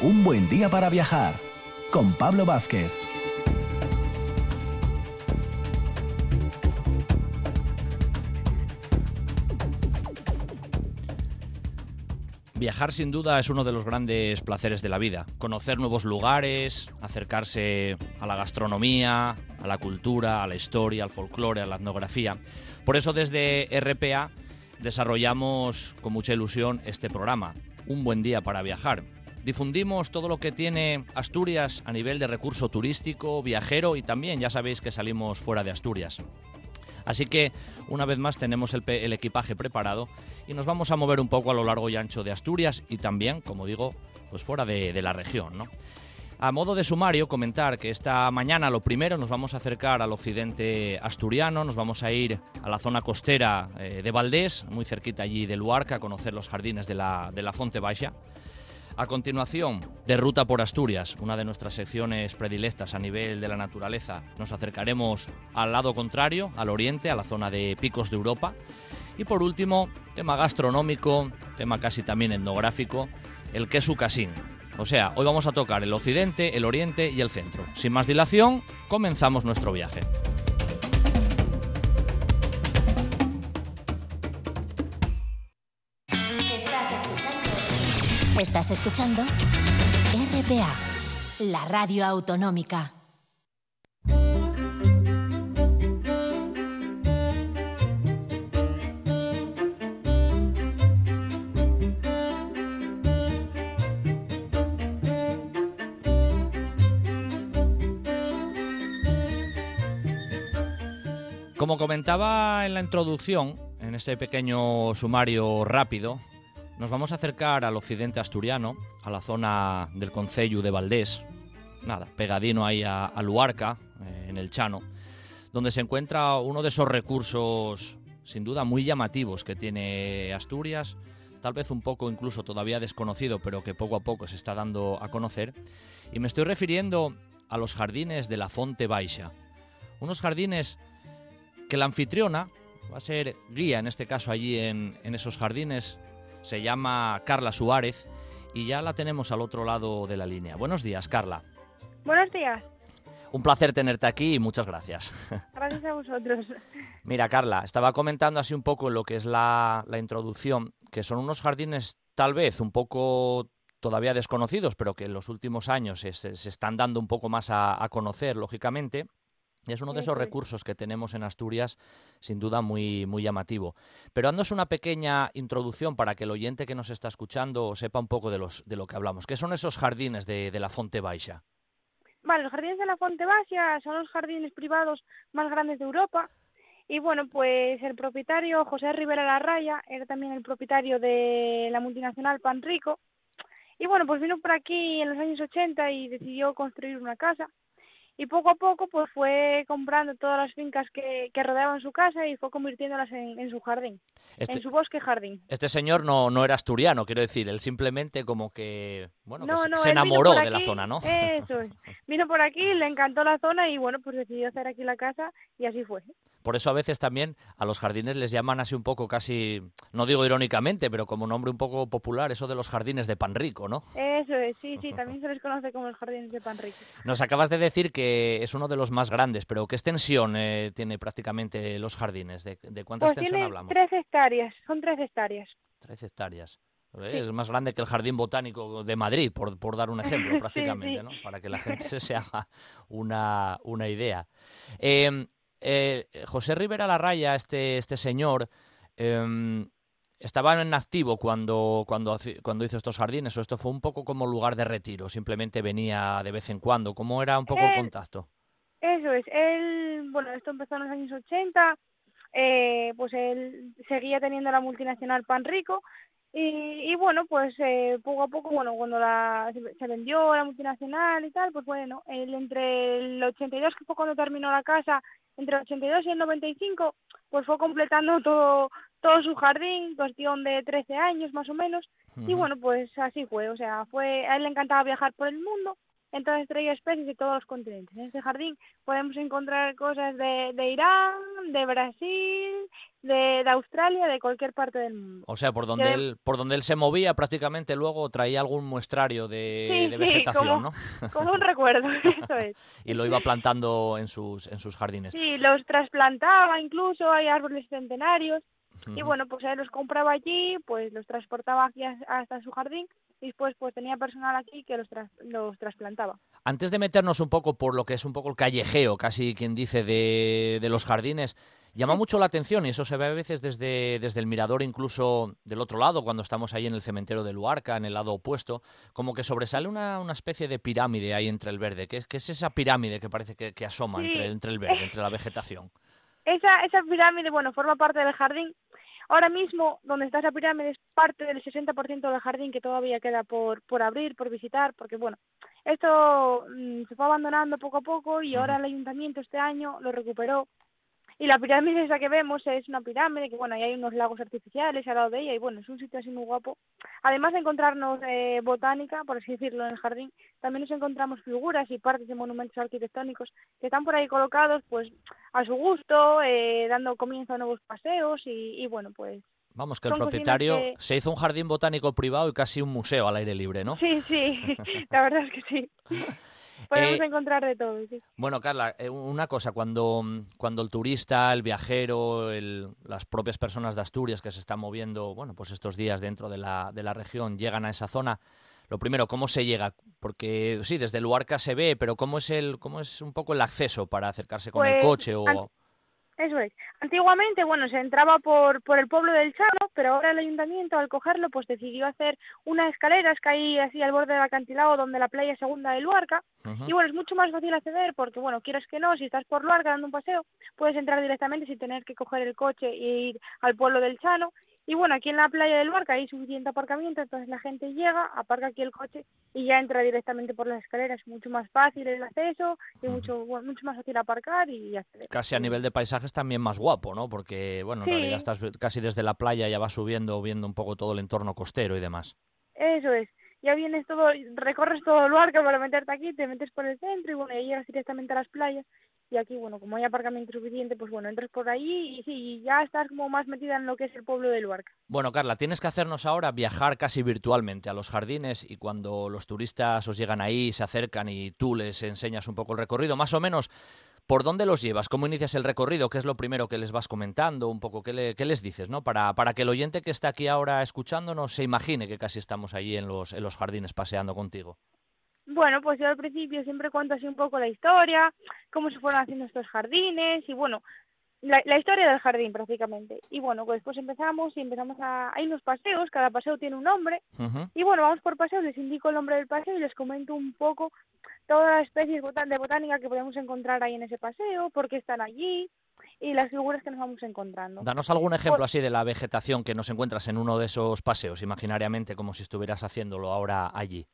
Un buen día para viajar con Pablo Vázquez. Viajar sin duda es uno de los grandes placeres de la vida. Conocer nuevos lugares, acercarse a la gastronomía, a la cultura, a la historia, al folclore, a la etnografía. Por eso desde RPA desarrollamos con mucha ilusión este programa, Un buen día para viajar. Difundimos todo lo que tiene Asturias a nivel de recurso turístico, viajero y también ya sabéis que salimos fuera de Asturias. Así que una vez más tenemos el, equipaje preparado y nos vamos a mover un poco a lo largo y ancho de Asturias y también, como digo, pues fuera de, la región. A modo de sumario, comentar que esta mañana lo primero nos vamos a acercar al occidente asturiano, nos vamos a ir a la zona costera eh, de Valdés, muy cerquita allí de Luarca, a conocer los jardines de la, de la Fonte Baixa. A continuación, de Ruta por Asturias, una de nuestras secciones predilectas a nivel de la naturaleza, nos acercaremos al lado contrario, al oriente, a la zona de Picos de Europa. Y por último, tema gastronómico, tema casi también etnográfico, el queso casín. O sea, hoy vamos a tocar el occidente, el oriente y el centro. Sin más dilación, comenzamos nuestro viaje. Estás escuchando RPA, la radio autonómica. Como comentaba en la introducción, en este pequeño sumario rápido, nos vamos a acercar al occidente asturiano, a la zona del Concello de Valdés, nada, pegadino ahí a, Luarca, eh, en el Chano, donde se encuentra uno de esos recursos sin duda muy llamativos que tiene Asturias, tal vez un poco incluso todavía desconocido, pero que poco a poco se está dando a conocer. Y me estoy refiriendo a los jardines de la Fonte Baixa. Unos jardines que la anfitriona va a ser guía, en este caso allí en esos jardines, se llama Carla Suárez y ya la tenemos al otro lado de la línea. Buenos días, Carla. Buenos días. Un placer tenerte aquí y muchas gracias. Gracias a vosotros. Mira, Carla, estaba comentando así un poco lo que es la, introducción, que son unos jardines tal vez un poco todavía desconocidos, pero que en los últimos años se, están dando un poco más a conocer, lógicamente, es uno de esos recursos que tenemos en Asturias, sin duda muy, muy llamativo. Pero dándos una pequeña introducción para que el oyente que nos está escuchando sepa un poco de, los, de lo que hablamos. ¿Qué son esos jardines de, la Fonte Baixa? Vale, los jardines de la Fonte Baixa son los jardines privados más grandes de Europa. Y bueno, pues el propietario José Rivera Larraya era también el propietario de la multinacional Panrico. Y bueno, pues vino por aquí en los años 80 y decidió construir una casa y poco a poco pues fue comprando todas las fincas que, que rodeaban su casa y fue convirtiéndolas en, su jardín, en este su bosque jardín. Este señor no, no era asturiano, quiero decir, él simplemente como que, bueno, se, enamoró de la zona, ¿no? Eso es. Vino por aquí, le encantó la zona y bueno, pues decidió hacer aquí la casa y así fue. Por eso a veces también a los jardines les llaman así un poco casi, no digo irónicamente, pero como nombre un poco popular, eso de los jardines de pan rico, ¿no? Eso es, sí, sí, también se les conoce como los jardines de pan rico. Nos acabas de decir que es uno de los más grandes, pero ¿qué extensión eh, tiene prácticamente los jardines? ¿De, cuánta pues extensión hablamos? Tres hectáreas, son tres hectáreas. Tres hectáreas. Es más grande que el Jardín Botánico de Madrid, por, por dar un ejemplo, prácticamente, ¿no? Para que la gente se haga una, una idea. Eh, eh, José Rivera Larraya, este, este señor, eh, estaba en activo cuando, cuando, cuando hizo estos jardines, o esto fue un poco como lugar de retiro, simplemente venía de vez en cuando. ¿Cómo era un poco el contacto? Eso es, él, bueno, esto empezó en los años 80, eh, pues él seguía teniendo la multinacional Pan Rico y, y bueno, pues eh, poco a poco, bueno, cuando la, se vendió la multinacional y tal, pues bueno, él entre el 82, que fue cuando terminó la casa, entre el 82 y el 95, pues fue completando todo, todo su jardín, cuestión de 13 años más o menos, y bueno, pues así fue, o sea, fue, a él le encantaba viajar por el mundo, entonces traía especies de todos los continentes. En este jardín podemos encontrar cosas de, de Irán, de Brasil, de, de, Australia, de cualquier parte del mundo. O sea, por donde, él, por donde él se movía prácticamente luego traía algún muestrario de, de vegetación, como, ¿no? Como un recuerdo, eso es. y lo iba plantando en sus, en sus jardines. Sí, los trasplantaba incluso, hay árboles centenarios. Y bueno, pues él los compraba allí, pues los transportaba aquí hasta su jardín después pues tenía personal aquí que los, tras, los trasplantaba. Antes de meternos un poco por lo que es un poco el callejeo, casi quien dice, de, de los jardines, llama mucho la atención y eso se ve a veces desde, desde el mirador, incluso del otro lado, cuando estamos ahí en el cementerio de Luarca, en el lado opuesto, como que sobresale una, una especie de pirámide ahí entre el verde. ¿Qué es, qué es esa pirámide que parece que, que asoma Sí. entre, entre el verde, entre la vegetación? Esa, esa pirámide, bueno, forma parte del jardín. Ahora mismo, donde está esa pirámide, es parte del 60% del jardín que todavía queda por, por abrir, por visitar, porque bueno, esto mm, se fue abandonando poco a poco y ahora el ayuntamiento este año lo recuperó. Y la pirámide esa que vemos es una pirámide que, bueno, ahí hay unos lagos artificiales al lado de ella y, bueno, es un sitio así muy guapo. Además de encontrarnos eh, botánica, por así decirlo, en el jardín, también nos encontramos figuras y partes de monumentos arquitectónicos que están por ahí colocados, pues, a su gusto, eh, dando comienzo a nuevos paseos y, y bueno, pues... Vamos, que el Son propietario que- se hizo un jardín botánico privado y casi un museo al aire libre, ¿no? Sí, sí, la verdad es que sí. Podemos Eh, encontrar de todo, sí. Bueno, Carla, eh, una cosa, cuando, cuando el turista, el viajero, el- las propias personas de Asturias que se están moviendo, bueno, pues estos días dentro de la, de la región llegan a esa zona, lo primero, ¿cómo se llega? Porque sí, desde Luarca se ve, pero ¿cómo es el, cómo es un poco el acceso para acercarse con el Pues, coche o Eso es. Antiguamente, bueno, se entraba por, por el pueblo del Chano, pero ahora el ayuntamiento, al cogerlo, pues decidió hacer unas escaleras que hay así al borde del acantilado donde la playa segunda de Luarca. Y bueno, es mucho más fácil acceder porque, bueno, quieras que no, si estás por Luarca dando un paseo, puedes entrar directamente sin tener que coger el coche e ir al pueblo del Chano. Y bueno, aquí en la playa del Luarca hay suficiente aparcamiento, entonces la gente llega, aparca aquí el coche y ya entra directamente por las escaleras. Mucho más fácil el acceso y mucho, bueno, mucho más fácil aparcar y acceder. casi a nivel de paisajes también más guapo, ¿no? Porque, bueno, en Sí. realidad estás casi desde la playa, ya vas subiendo, viendo un poco todo el entorno costero y demás. Eso es. Ya vienes todo, recorres todo Luarca para meterte aquí, te metes por el centro y bueno, ya llegas directamente a las playas. Y aquí, bueno, como hay aparcamiento suficiente, pues bueno, entras por ahí y sí, ya estás como más metida en lo que es el pueblo de Luarca. Bueno, Carla, tienes que hacernos ahora viajar casi virtualmente a los jardines y cuando los turistas os llegan ahí, se acercan y tú les enseñas un poco el recorrido, más o menos, ¿por dónde los llevas? ¿Cómo inicias el recorrido? ¿Qué es lo primero que les vas comentando? Un poco, ¿qué, le- qué les dices? ¿no? Para, para que el oyente que está aquí ahora escuchándonos se imagine que casi estamos allí en los, en los jardines paseando contigo. Bueno, pues yo al principio siempre cuento así un poco la historia, cómo se fueron haciendo estos jardines y bueno, la, la historia del jardín prácticamente. Y bueno, pues después empezamos y empezamos a... Hay unos paseos, cada paseo tiene un nombre. Y bueno, vamos por paseo, les indico el nombre del paseo y les comento un poco todas las especies de botánica que podemos encontrar ahí en ese paseo, por qué están allí y las figuras que nos vamos encontrando. Danos algún ejemplo así de la vegetación que nos encuentras en uno de esos paseos, imaginariamente, como si estuvieras haciéndolo ahora allí.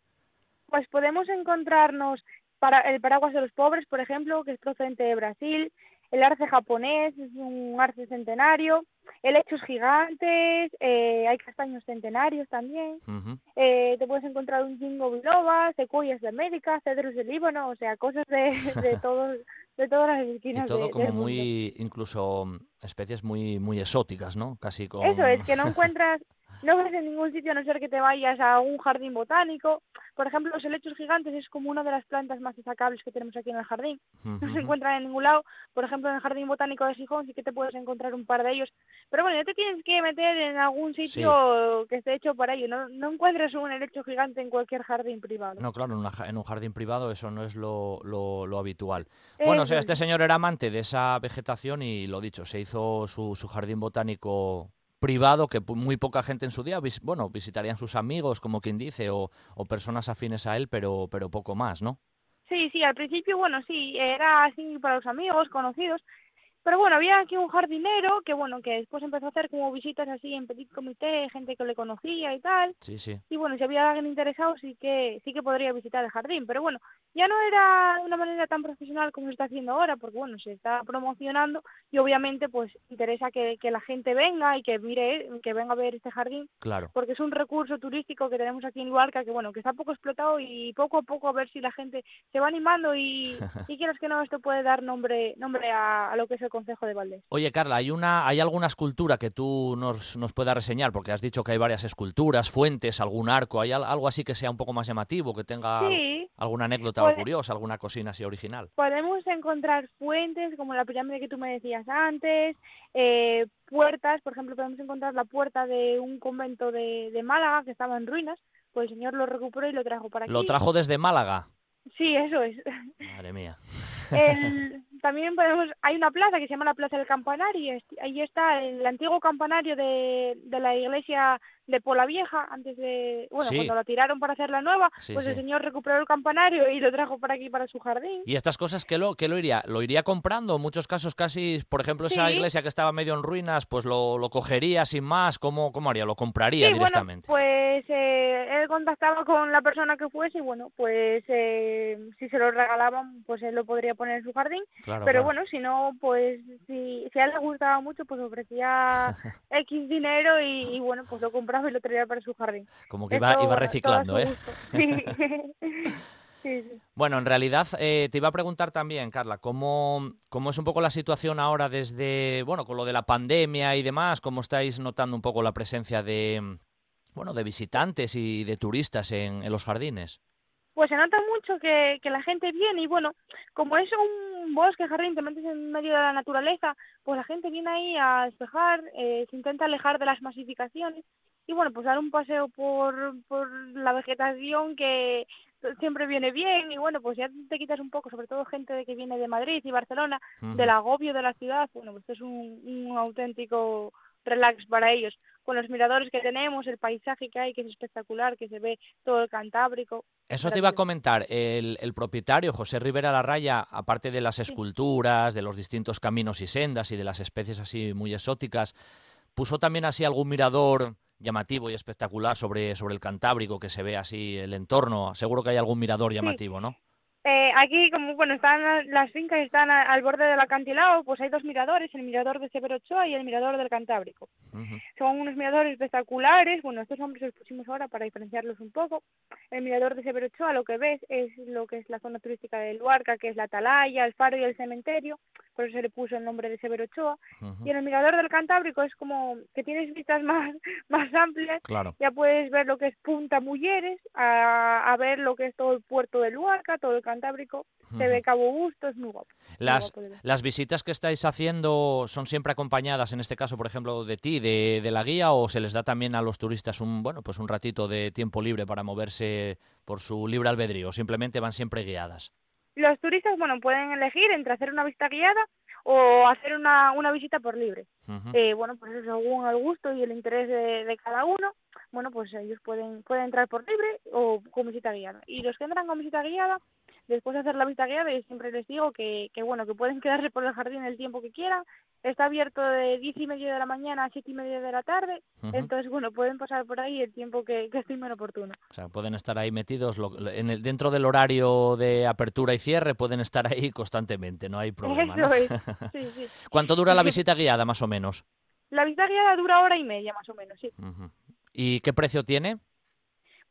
Pues podemos encontrarnos para el paraguas de los pobres, por ejemplo, que es procedente de Brasil, el arce japonés, es un arce centenario, helechos gigantes, eh, hay castaños centenarios también, eh, te puedes encontrar un jingo biloba, secuoyas de América, cedros de Líbano, o sea, cosas de, de todos de todas las esquinas Y todo de- como del mundo. muy, incluso mm, especies muy, muy exóticas, ¿no? Casi con... Eso es, que no encuentras, no ves en ningún sitio a no ser que te vayas a un jardín botánico. Por ejemplo, los helechos gigantes es como una de las plantas más destacables que tenemos aquí en el jardín. No se encuentran en ningún lado. Por ejemplo, en el jardín botánico de Gijón sí que te puedes encontrar un par de ellos. Pero bueno, ya te tienes que meter en algún sitio que esté hecho para ello. No, no encuentras un helecho gigante en cualquier jardín privado. No, claro, en, una en un jardín privado eso no es lo, lo- lo habitual. Bueno, o sea, este es. señor era amante de esa vegetación y lo dicho, se hizo su, su jardín botánico privado que muy poca gente en su día, bueno, visitarían sus amigos, como quien dice, o, o personas afines a él, pero, pero poco más, ¿no? Sí, sí, al principio, bueno, sí, era así para los amigos, conocidos, Pero bueno, había aquí un jardinero que bueno, que después empezó a hacer como visitas así en petit comité, gente que le conocía y tal. Sí, sí. Y bueno, si había alguien interesado sí que sí que podría visitar el jardín, pero bueno, ya no era de una manera tan profesional como se está haciendo ahora, porque bueno, se está promocionando y obviamente pues interesa que, que la gente venga y que mire, que venga a ver este jardín, Claro. porque es un recurso turístico que tenemos aquí en Luarca que bueno, que está poco explotado y poco a poco a ver si la gente se va animando y, y quieras que no, esto puede dar nombre nombre a, a lo que es el Concejo de Valdés. Oye, Carla, ¿hay, una, ¿hay alguna escultura que tú nos, nos puedas reseñar? Porque has dicho que hay varias esculturas, fuentes, algún arco. ¿Hay al- algo así que sea un poco más llamativo, que tenga Sí, alguna anécdota Puede- curiosa, alguna cocina así original? podemos encontrar fuentes como la pirámide que tú me decías antes, eh, puertas, por ejemplo, podemos encontrar la puerta de un convento de, de Málaga que estaba en ruinas, pues el señor lo recuperó y lo trajo para aquí. Lo trajo desde Málaga. Sí, eso es. Madre mía. El- también podemos, hay una plaza que se llama la Plaza del Campanario, ahí está el antiguo campanario de, de la iglesia de Pola Vieja, antes de, bueno, Sí. cuando la tiraron para hacer la nueva, Sí, pues el señor recuperó el campanario y lo trajo para aquí, para su jardín. ¿Y estas cosas qué lo, qué lo iría? ¿Lo iría comprando? En muchos casos casi, por ejemplo, esa iglesia que estaba medio en ruinas, pues lo, lo cogería sin más. ¿Cómo, cómo haría? ¿Lo compraría directamente? bueno, pues eh, él contactaba con la persona que fuese y bueno, pues eh, si se lo regalaban, pues él lo podría poner en su jardín. Claro, Pero claro. bueno, si no, pues si, si a él le gustaba mucho, pues ofrecía X dinero y, y bueno, pues lo compraba y lo traía para su jardín. Como que iba, Esto, iba reciclando, ¿eh? sí. Bueno, en realidad eh, te iba a preguntar también, Carla, ¿cómo, ¿cómo es un poco la situación ahora desde, bueno, con lo de la pandemia y demás? ¿Cómo estáis notando un poco la presencia de, bueno, de visitantes y de turistas en, en los jardines? Pues se nota mucho que, que la gente viene y bueno, como es un bosque, jardín, te metes en medio de la naturaleza, pues la gente viene ahí a despejar, eh, se intenta alejar de las masificaciones y bueno, pues dar un paseo por, por la vegetación que siempre viene bien y bueno, pues ya te quitas un poco, sobre todo gente de que viene de Madrid y Barcelona, del agobio de la ciudad, bueno, pues es un, un auténtico relax para ellos, con los miradores que tenemos, el paisaje que hay, que es espectacular, que se ve todo el Cantábrico. Eso te iba a comentar. El, el propietario, José Rivera Larraya, aparte de las esculturas, de los distintos caminos y sendas y de las especies así muy exóticas, puso también así algún mirador llamativo y espectacular sobre, sobre el Cantábrico, que se ve así el entorno. Seguro que hay algún mirador llamativo, ¿no? Eh, aquí, como bueno, están las- fincas están a- al borde del acantilado, pues hay dos miradores, el mirador de Severo Ochoa y el mirador del Cantábrico. Son unos miradores espectaculares, bueno, estos nombres los pusimos ahora para diferenciarlos un poco. El mirador de Severo Ochoa lo que ves es lo que es la zona turística de Luarca, que es la atalaya, el faro y el cementerio, por eso se le puso el nombre de Severo Ochoa. Ujú. Y en el mirador del Cantábrico es como que tienes vistas más, más amplias Claro. ya puedes ver lo que es Punta Mulleres, a, a ver lo que es todo el puerto de Luarca, todo el Cantábrico, se ve. Cabo Busto, es muy guapo. muy Las, guapo de ver. las visitas que estáis haciendo son siempre acompañadas, en este caso, por ejemplo, de ti, de, de la guía, o se les da también a los turistas un, bueno, pues un ratito de tiempo libre para moverse por su libre albedrío, o simplemente van siempre guiadas. Los turistas, bueno, pueden elegir entre hacer una visita guiada o hacer una, una visita por libre. Eh, bueno, pues eso, según el gusto y el interés de, de cada uno, bueno, pues ellos pueden, pueden entrar por libre o con visita guiada. Y los que entran con visita guiada, después de hacer la visita guiada, yo siempre les digo que, que bueno, que pueden quedarse por el jardín el tiempo que quieran. Está abierto de diez y media de la mañana a siete y media de la tarde. Entonces, bueno, pueden pasar por ahí el tiempo que, que estime oportuno. O sea, pueden estar ahí metidos lo- en el, dentro del horario de apertura y cierre, pueden estar ahí constantemente, no hay problema. ¿no? Eso es. Sí, sí. ¿Cuánto dura la visita guiada, más o menos? La visita guiada dura hora y media, más o menos, sí. ¿Y qué precio tiene?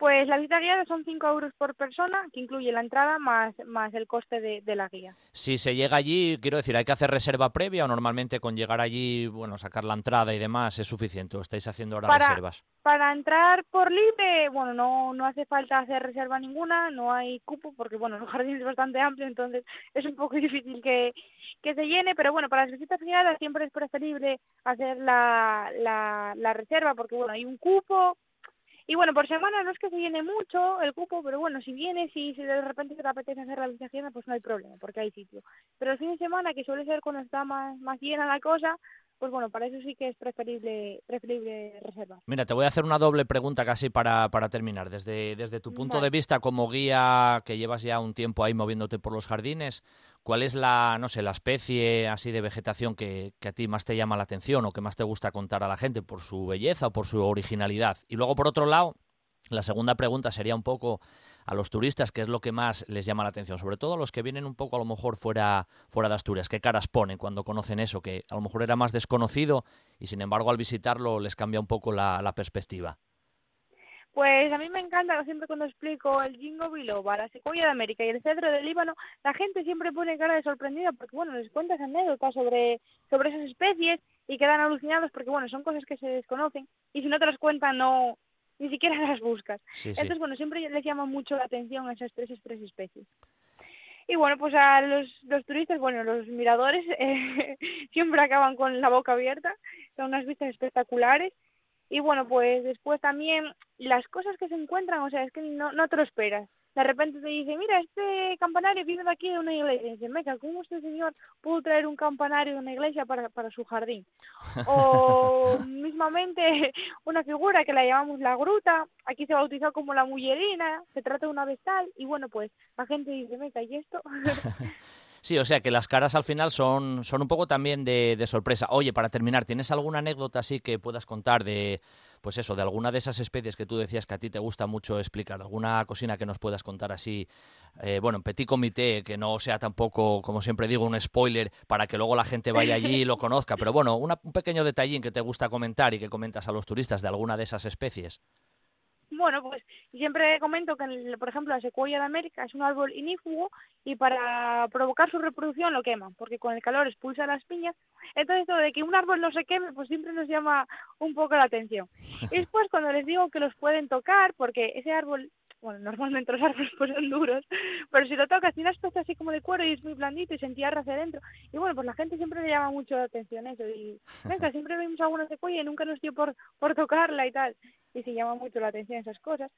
Pues la visita guiada son 5 euros por persona, que incluye la entrada más, más el coste de, de la guía. Si se llega allí, quiero decir, ¿hay que hacer reserva previa o normalmente con llegar allí, bueno, sacar la entrada y demás es suficiente? ¿O estáis haciendo ahora Para- reservas? Para entrar por libre, bueno, no, no hace falta hacer reserva ninguna, no hay cupo, porque bueno, el jardín es bastante amplio, entonces es un poco difícil que, que se llene, pero bueno, para las visitas guiadas siempre es preferible hacer la, la, la reserva, porque bueno, hay un cupo, y bueno, por semana no es que se llene mucho el cupo, pero bueno, si vienes y si de repente te apetece hacer la visita guiada, pues no hay problema, porque hay sitio. Pero el fin de semana, que suele ser cuando está más, más llena la cosa, pues bueno, para eso sí que es preferible, preferible reservar. Mira, te voy a hacer una doble pregunta casi para, para terminar. Desde, desde tu punto de vista como guía que llevas ya un tiempo ahí moviéndote por los jardines, ¿cuál es la, no sé, la especie así de vegetación que, que, a ti más te llama la atención o que más te gusta contar a la gente por su belleza o por su originalidad? Y luego, por otro lado, la segunda pregunta sería un poco a los turistas, ¿qué es lo que más les llama la atención? Sobre todo a los que vienen un poco a lo mejor fuera, fuera de Asturias. ¿Qué caras ponen cuando conocen eso? Que a lo mejor era más desconocido y sin embargo al visitarlo les cambia un poco la, la perspectiva. Pues a mí me encanta, siempre cuando explico el jingo biloba, la secuoya de América y el cedro del Líbano, la gente siempre pone cara de sorprendida porque, bueno, les cuentas anécdotas sobre, sobre esas especies y quedan alucinados porque, bueno, son cosas que se desconocen y si no te las cuentan no, ni siquiera las buscas. Sí, sí. Entonces, bueno, siempre les llama mucho la atención esas tres, esas tres especies. Y bueno, pues a los, los turistas, bueno, los miradores eh, siempre acaban con la boca abierta, son unas vistas espectaculares. Y bueno, pues después también las cosas que se encuentran, o sea, es que no, no te lo esperas de repente te dice, mira, este campanario viene de aquí de una iglesia. Y dice, meca, ¿cómo este señor pudo traer un campanario de una iglesia para, para su jardín? O mismamente una figura que la llamamos la gruta, aquí se bautizó como la mullerina, se trata de una vestal, y bueno, pues la gente dice, meca, ¿y esto? Sí, o sea que las caras al final son, son un poco también de, de, sorpresa. Oye, para terminar, ¿tienes alguna anécdota así que puedas contar de, pues eso, de alguna de esas especies que tú decías que a ti te gusta mucho explicar? ¿Alguna cocina que nos puedas contar así, eh, bueno, en petit comité, que no sea tampoco, como siempre digo, un spoiler para que luego la gente vaya allí y lo conozca? Pero bueno, un pequeño detallín que te gusta comentar y que comentas a los turistas de alguna de esas especies. Bueno, pues siempre comento que, por ejemplo, la secuoya de América es un árbol inífugo y para provocar su reproducción lo queman, porque con el calor expulsa las piñas. Entonces, esto de que un árbol no se queme, pues siempre nos llama un poco la atención. Y después, cuando les digo que los pueden tocar, porque ese árbol bueno, normalmente los árboles pues son duros, pero si lo tocas tiene aspecto así como de cuero y es muy blandito y se entierra hacia adentro. Y bueno, pues la gente siempre le llama mucho la atención eso. Y venga, siempre vimos alguna secuoya y nunca nos dio por, por tocarla y tal. Y se llama mucho la atención esas cosas.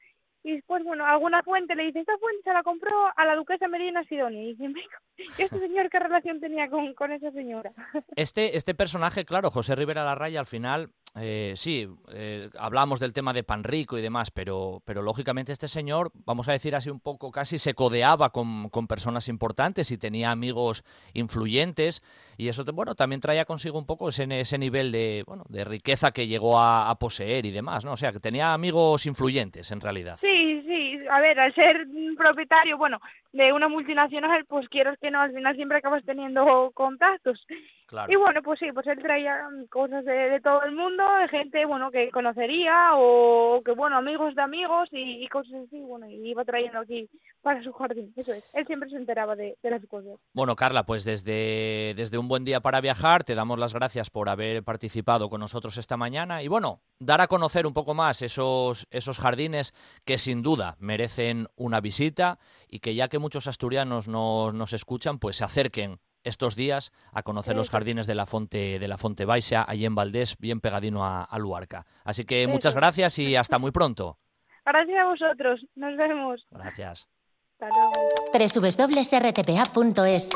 Y después, bueno, alguna fuente le dice, esta fuente se la compró a la duquesa Medina Sidonia. Y dice, ¿y este señor qué relación tenía con, con esa señora? Este, este personaje, claro, José Rivera Larraya, al final, eh, sí, eh, hablamos del tema de pan rico y demás, pero, pero lógicamente este señor, vamos a decir así un poco, casi se codeaba con, con personas importantes y tenía amigos influyentes y eso, bueno, también traía consigo un poco ese, ese nivel de, bueno, de riqueza que llegó a, poseer y demás, ¿no? O sea, que tenía amigos influyentes en realidad. Sí, sí, a ver, al ser propietario, bueno, de una multinacional, pues quieras que no, al final siempre acabas teniendo contactos. Claro. Y bueno, pues sí, pues él traía cosas de, de, todo el mundo, de gente, bueno, que conocería o que, bueno, amigos de amigos y, y, cosas así, bueno, y iba trayendo aquí para su jardín, eso es. Él siempre se enteraba de, de las cosas. Bueno, Carla, pues desde, desde un buen día para viajar, te damos las gracias por haber participado con nosotros esta mañana y, bueno, dar a conocer un poco más esos, esos jardines que sin duda merecen una visita y que ya que muchos asturianos nos, nos escuchan, pues se acerquen estos días a conocer los jardines de la Fonte de la Fonte Baixa, allí en Valdés, bien pegadino a, a Luarca. Así que muchas gracias y hasta muy pronto. Gracias a vosotros, nos vemos. Gracias. Hasta luego. www.rtpa.es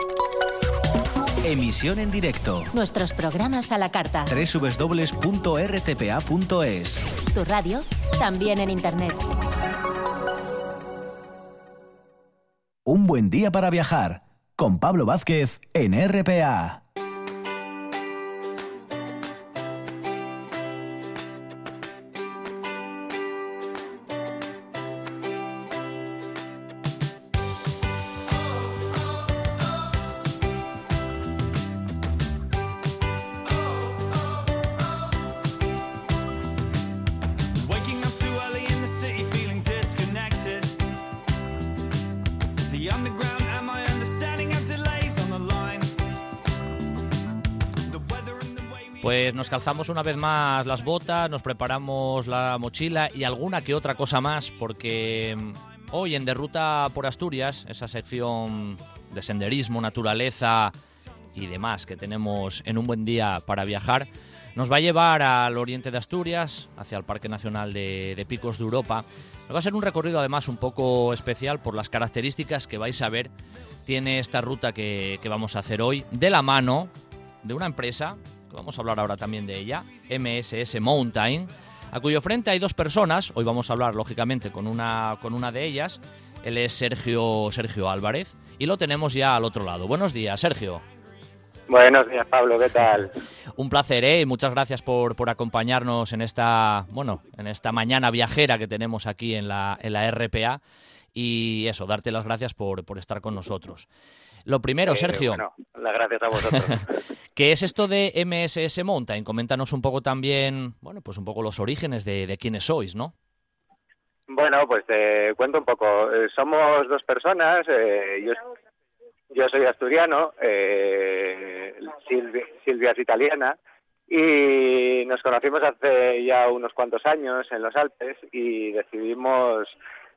Emisión en directo. Nuestros programas a la carta. www.rtpa.es Tu radio, también en Internet. Un buen día para viajar con Pablo Vázquez en RPA. Calzamos una vez más las botas, nos preparamos la mochila y alguna que otra cosa más, porque mm, hoy en De Ruta por Asturias, esa sección de senderismo, naturaleza y demás que tenemos en un buen día para viajar, nos va a llevar al oriente de Asturias, hacia el Parque Nacional de, de Picos de Europa. Va a ser un recorrido además un poco especial por las características que vais a ver tiene esta ruta que, que vamos a hacer hoy, de la mano de una empresa que vamos a hablar ahora también de ella, MSS Mountain, a cuyo frente hay dos personas, hoy vamos a hablar lógicamente con una, con una de ellas, él es Sergio, Sergio Álvarez, y lo tenemos ya al otro lado. Buenos días, Sergio. Buenos días, Pablo, ¿qué tal? Un placer, ¿eh? Y muchas gracias por, por acompañarnos en esta, bueno, en esta mañana viajera que tenemos aquí en la, en la RPA. Y eso, darte las gracias por, por estar con nosotros. Lo primero, Eh, Sergio, Bueno, las gracias a vosotros. ¿qué es esto de MSS Mountain? Coméntanos un poco también, bueno, pues un poco los orígenes de, de quiénes sois, ¿no? bueno, pues te cuento un poco. Eh, somos dos personas. eh, yo, yo soy asturiano, eh, Silvi- Silvia es italiana. Y nos conocimos hace ya unos cuantos años en los Alpes y decidimos,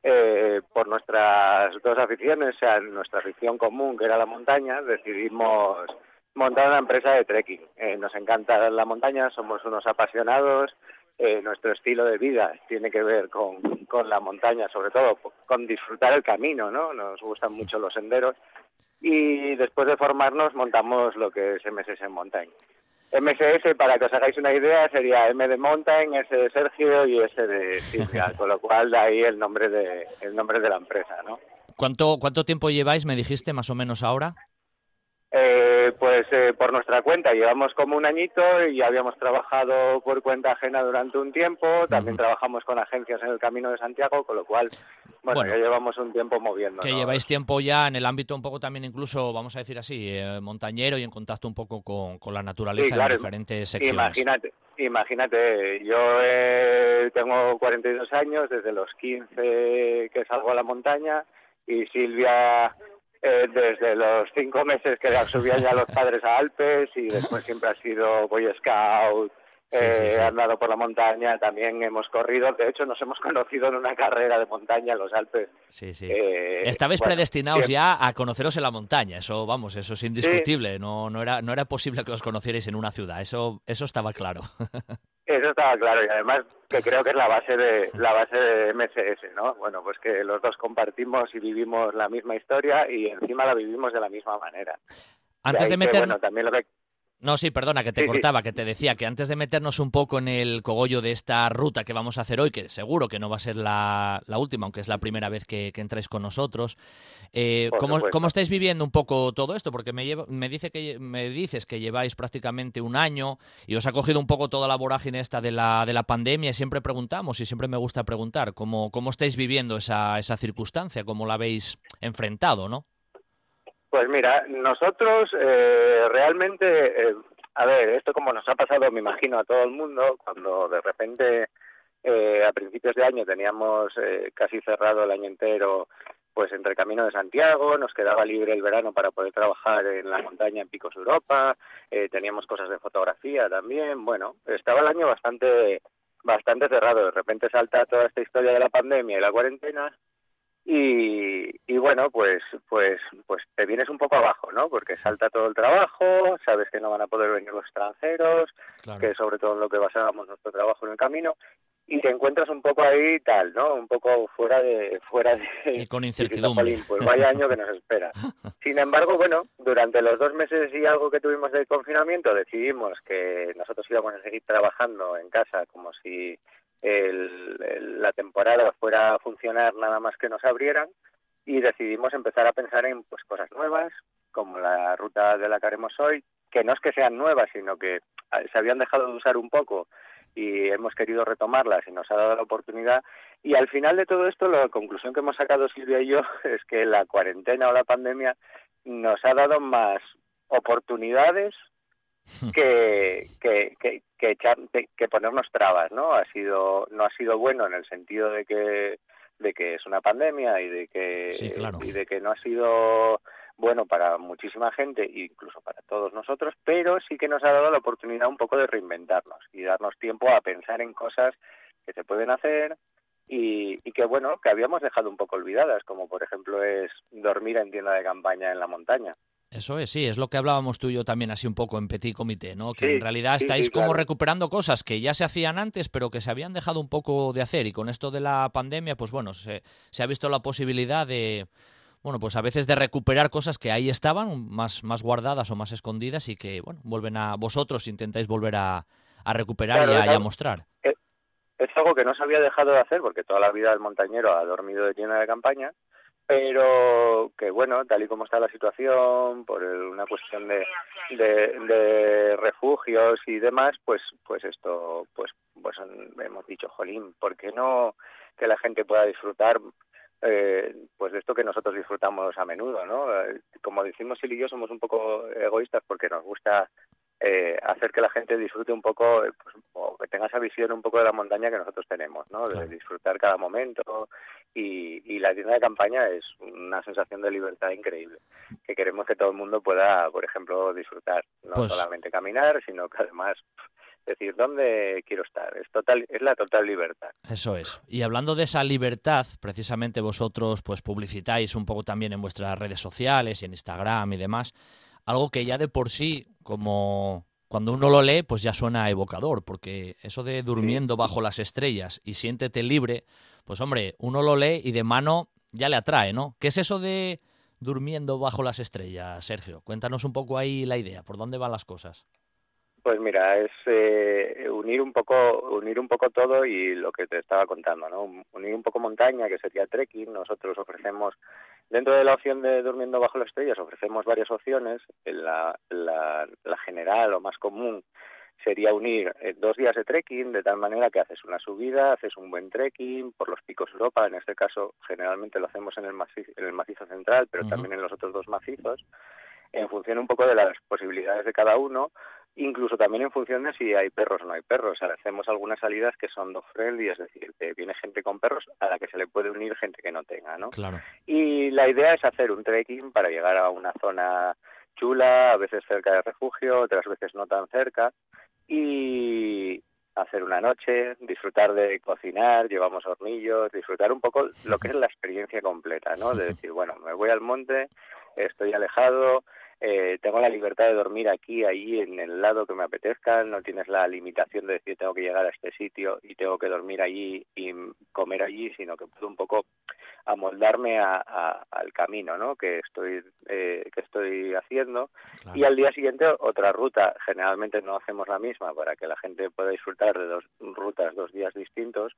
eh, por nuestras dos aficiones, o sea, nuestra afición común, que era la montaña, decidimos montar una empresa de trekking. Eh, nos encanta la montaña, somos unos apasionados. eh, nuestro estilo de vida tiene que ver con, con la montaña, sobre todo con disfrutar el camino, ¿no? Nos gustan mucho los senderos. Y después de formarnos montamos lo que es MSS Mountain. MSS, para que os hagáis una idea, sería M de Mountain, S de Sergio y S de Silvia, con lo cual de ahí el nombre de, el nombre de la empresa, ¿no? ¿Cuánto, ¿Cuánto tiempo lleváis, me dijiste, más o menos ahora? Eh, pues eh, por nuestra cuenta llevamos como un añito y habíamos trabajado por cuenta ajena durante un tiempo, también trabajamos con agencias en el Camino de Santiago, con lo cual, bueno, Bueno. ya llevamos un tiempo moviendo. Que lleváis tiempo ya en el ámbito un poco también incluso, vamos a decir así, eh, montañero y en contacto un poco con, con la naturaleza Sí, claro, en diferentes secciones. Imagínate, imagínate, yo eh, tengo 42 años, desde los 15 que salgo a la montaña y Silvia eh, desde los cinco meses que subían ya los padres a Alpes y después siempre ha sido Boy Scout, eh, sí, sí. ha andado por la montaña, también hemos corrido, de hecho nos hemos conocido en una carrera de montaña en los Alpes. Sí, sí. Eh, Estabais bueno, predestinados siempre- ya a conoceros en la montaña, eso vamos, eso es indiscutible, no, no, era, no era posible que os conocierais en una ciudad, eso, eso estaba claro. Eso estaba claro y además que creo que es la base de la base de MSS, ¿no? Bueno, pues que los dos compartimos y vivimos la misma historia y encima la vivimos de la misma manera. Antes de que, meter... bueno, también lo que No, sí, perdona, que te Sí, sí. cortaba, que te decía que antes de meternos un poco en el cogollo de esta ruta que vamos a hacer hoy, que seguro que no va a ser la, la última, aunque es la primera vez que, que entráis con nosotros, eh, ¿cómo, cómo estáis viviendo un poco todo esto? Porque me, lleva- me, dice que, me dices que lleváis prácticamente un año y os ha cogido un poco toda la vorágine esta de la, de la pandemia y siempre preguntamos y siempre me gusta preguntar cómo, cómo estáis viviendo esa, esa circunstancia, cómo la habéis enfrentado, ¿no? Pues mira, nosotros eh, realmente, eh, a ver, esto como nos ha pasado, me imagino, a todo el mundo, cuando de repente eh, a principios de año teníamos eh, casi cerrado el año entero, pues entre Camino de Santiago, nos quedaba libre el verano para poder trabajar en la montaña en Picos Europa, eh, teníamos cosas de fotografía también, bueno, estaba el año bastante bastante cerrado, de repente salta toda esta historia de la pandemia y la cuarentena y, y bueno, pues, pues, pues te vienes un poco abajo, ¿no? Porque salta todo el trabajo, sabes que no van a poder venir los extranjeros, Claro. que sobre todo lo que basábamos nuestro trabajo en el camino, y te encuentras un poco ahí tal, ¿no? Un poco fuera de, fuera de. Y con incertidumbre. "Jolín, Pues vaya año que nos espera. Sin embargo, bueno, durante los dos meses y algo que tuvimos de confinamiento, decidimos que nosotros íbamos a seguir trabajando en casa como si el- el- la temporada fuera a funcionar nada más que nos abrieran y decidimos empezar a pensar en pues cosas nuevas como la ruta de la que haremos hoy que no es que sean nuevas sino que ah, se habían dejado de usar un poco y hemos querido retomarlas y nos ha dado la oportunidad. Y al final de todo esto la conclusión que hemos sacado Silvia y yo es que la cuarentena o la pandemia nos ha dado más oportunidades que, que, que, que, echar- que- ponernos trabas, ¿no? Ha sido, no ha sido bueno en el sentido de que, de que es una pandemia y de que, Sí, claro. y de que no ha sido bueno para muchísima gente, incluso para todos nosotros, pero sí que nos ha dado la oportunidad un poco de reinventarnos y darnos tiempo a pensar en cosas que se pueden hacer y, y que bueno, que habíamos dejado un poco olvidadas, como por ejemplo es dormir en tienda de campaña en la montaña. Eso es, sí, es lo que hablábamos tú y yo también así un poco en Petit Comité, ¿no? Que Sí, en realidad sí, estáis sí, como claro. recuperando cosas que ya se hacían antes, pero que se habían dejado un poco de hacer. Y con esto de la pandemia, pues bueno, se, se ha visto la posibilidad de, bueno, pues a veces de recuperar cosas que ahí estaban, más, más guardadas o más escondidas y que, bueno, vuelven a vosotros, intentáis volver a, a recuperar Claro, y, a, y a mostrar. Es algo que no se había dejado de hacer porque toda la vida el montañero ha dormido de tienda de campaña, pero que bueno, tal y como está la situación, por una cuestión de, de, refugios y demás, pues pues esto, pues pues hemos dicho, jolín, ¿por qué no que la gente pueda disfrutar eh, pues de esto que nosotros disfrutamos a menudo, ¿no? Eh, Como decimos Sil y yo, somos un poco egoístas porque nos gusta eh, hacer que la gente disfrute un poco, eh, pues, o que tenga esa visión un poco de la montaña que nosotros tenemos, ¿no? De Claro. disfrutar cada momento y, y la tienda de campaña es una sensación de libertad increíble que queremos que todo el mundo pueda, por ejemplo, disfrutar, no Pues- solamente caminar, sino que además decir dónde quiero estar. Es total, es la total libertad. Eso es. Y hablando de esa libertad, precisamente vosotros pues publicitáis un poco también en vuestras redes sociales y en Instagram y demás, algo que ya de por sí, como cuando uno lo lee, pues ya suena evocador, porque eso de durmiendo bajo las estrellas y siéntete libre, pues hombre, uno lo lee y de mano ya le atrae, ¿no? ¿Qué es eso de durmiendo bajo las estrellas, Sergio? Cuéntanos un poco ahí la idea, por dónde van las cosas. Pues mira, es eh, unir un poco, unir un poco todo y lo que te estaba contando, ¿no? Unir un poco montaña, que sería trekking. Nosotros ofrecemos, dentro de la opción de durmiendo bajo las estrellas, ofrecemos varias opciones. La, la, la general o más común sería unir eh, dos días de trekking, de tal manera que haces una subida, haces un buen trekking por los picos Europa. En este caso, generalmente lo hacemos en el macizo, en el macizo central, pero también en los otros dos macizos, en función un poco de las posibilidades de cada uno incluso también en función de si hay perros o no hay perros. O sea, hacemos algunas salidas que son dog friendly, es decir, que viene gente con perros a la que se le puede unir gente que no tenga, ¿no? Claro. Y la idea es hacer un trekking para llegar a una zona chula, a veces cerca de refugio, otras veces no tan cerca, y hacer una noche, disfrutar de cocinar, llevamos hornillos, disfrutar un poco lo que es la experiencia completa, ¿no? De decir, bueno, me voy al monte, estoy alejado, eh, tengo la libertad de dormir aquí, ahí, en el lado que me apetezca, no tienes la limitación de decir tengo que llegar a este sitio y tengo que dormir allí y comer allí, sino que puedo un poco amoldarme a, a- al camino ¿no? que estoy eh, que estoy haciendo claro. y al día siguiente otra ruta generalmente no hacemos la misma para que la gente pueda disfrutar de dos rutas dos días distintos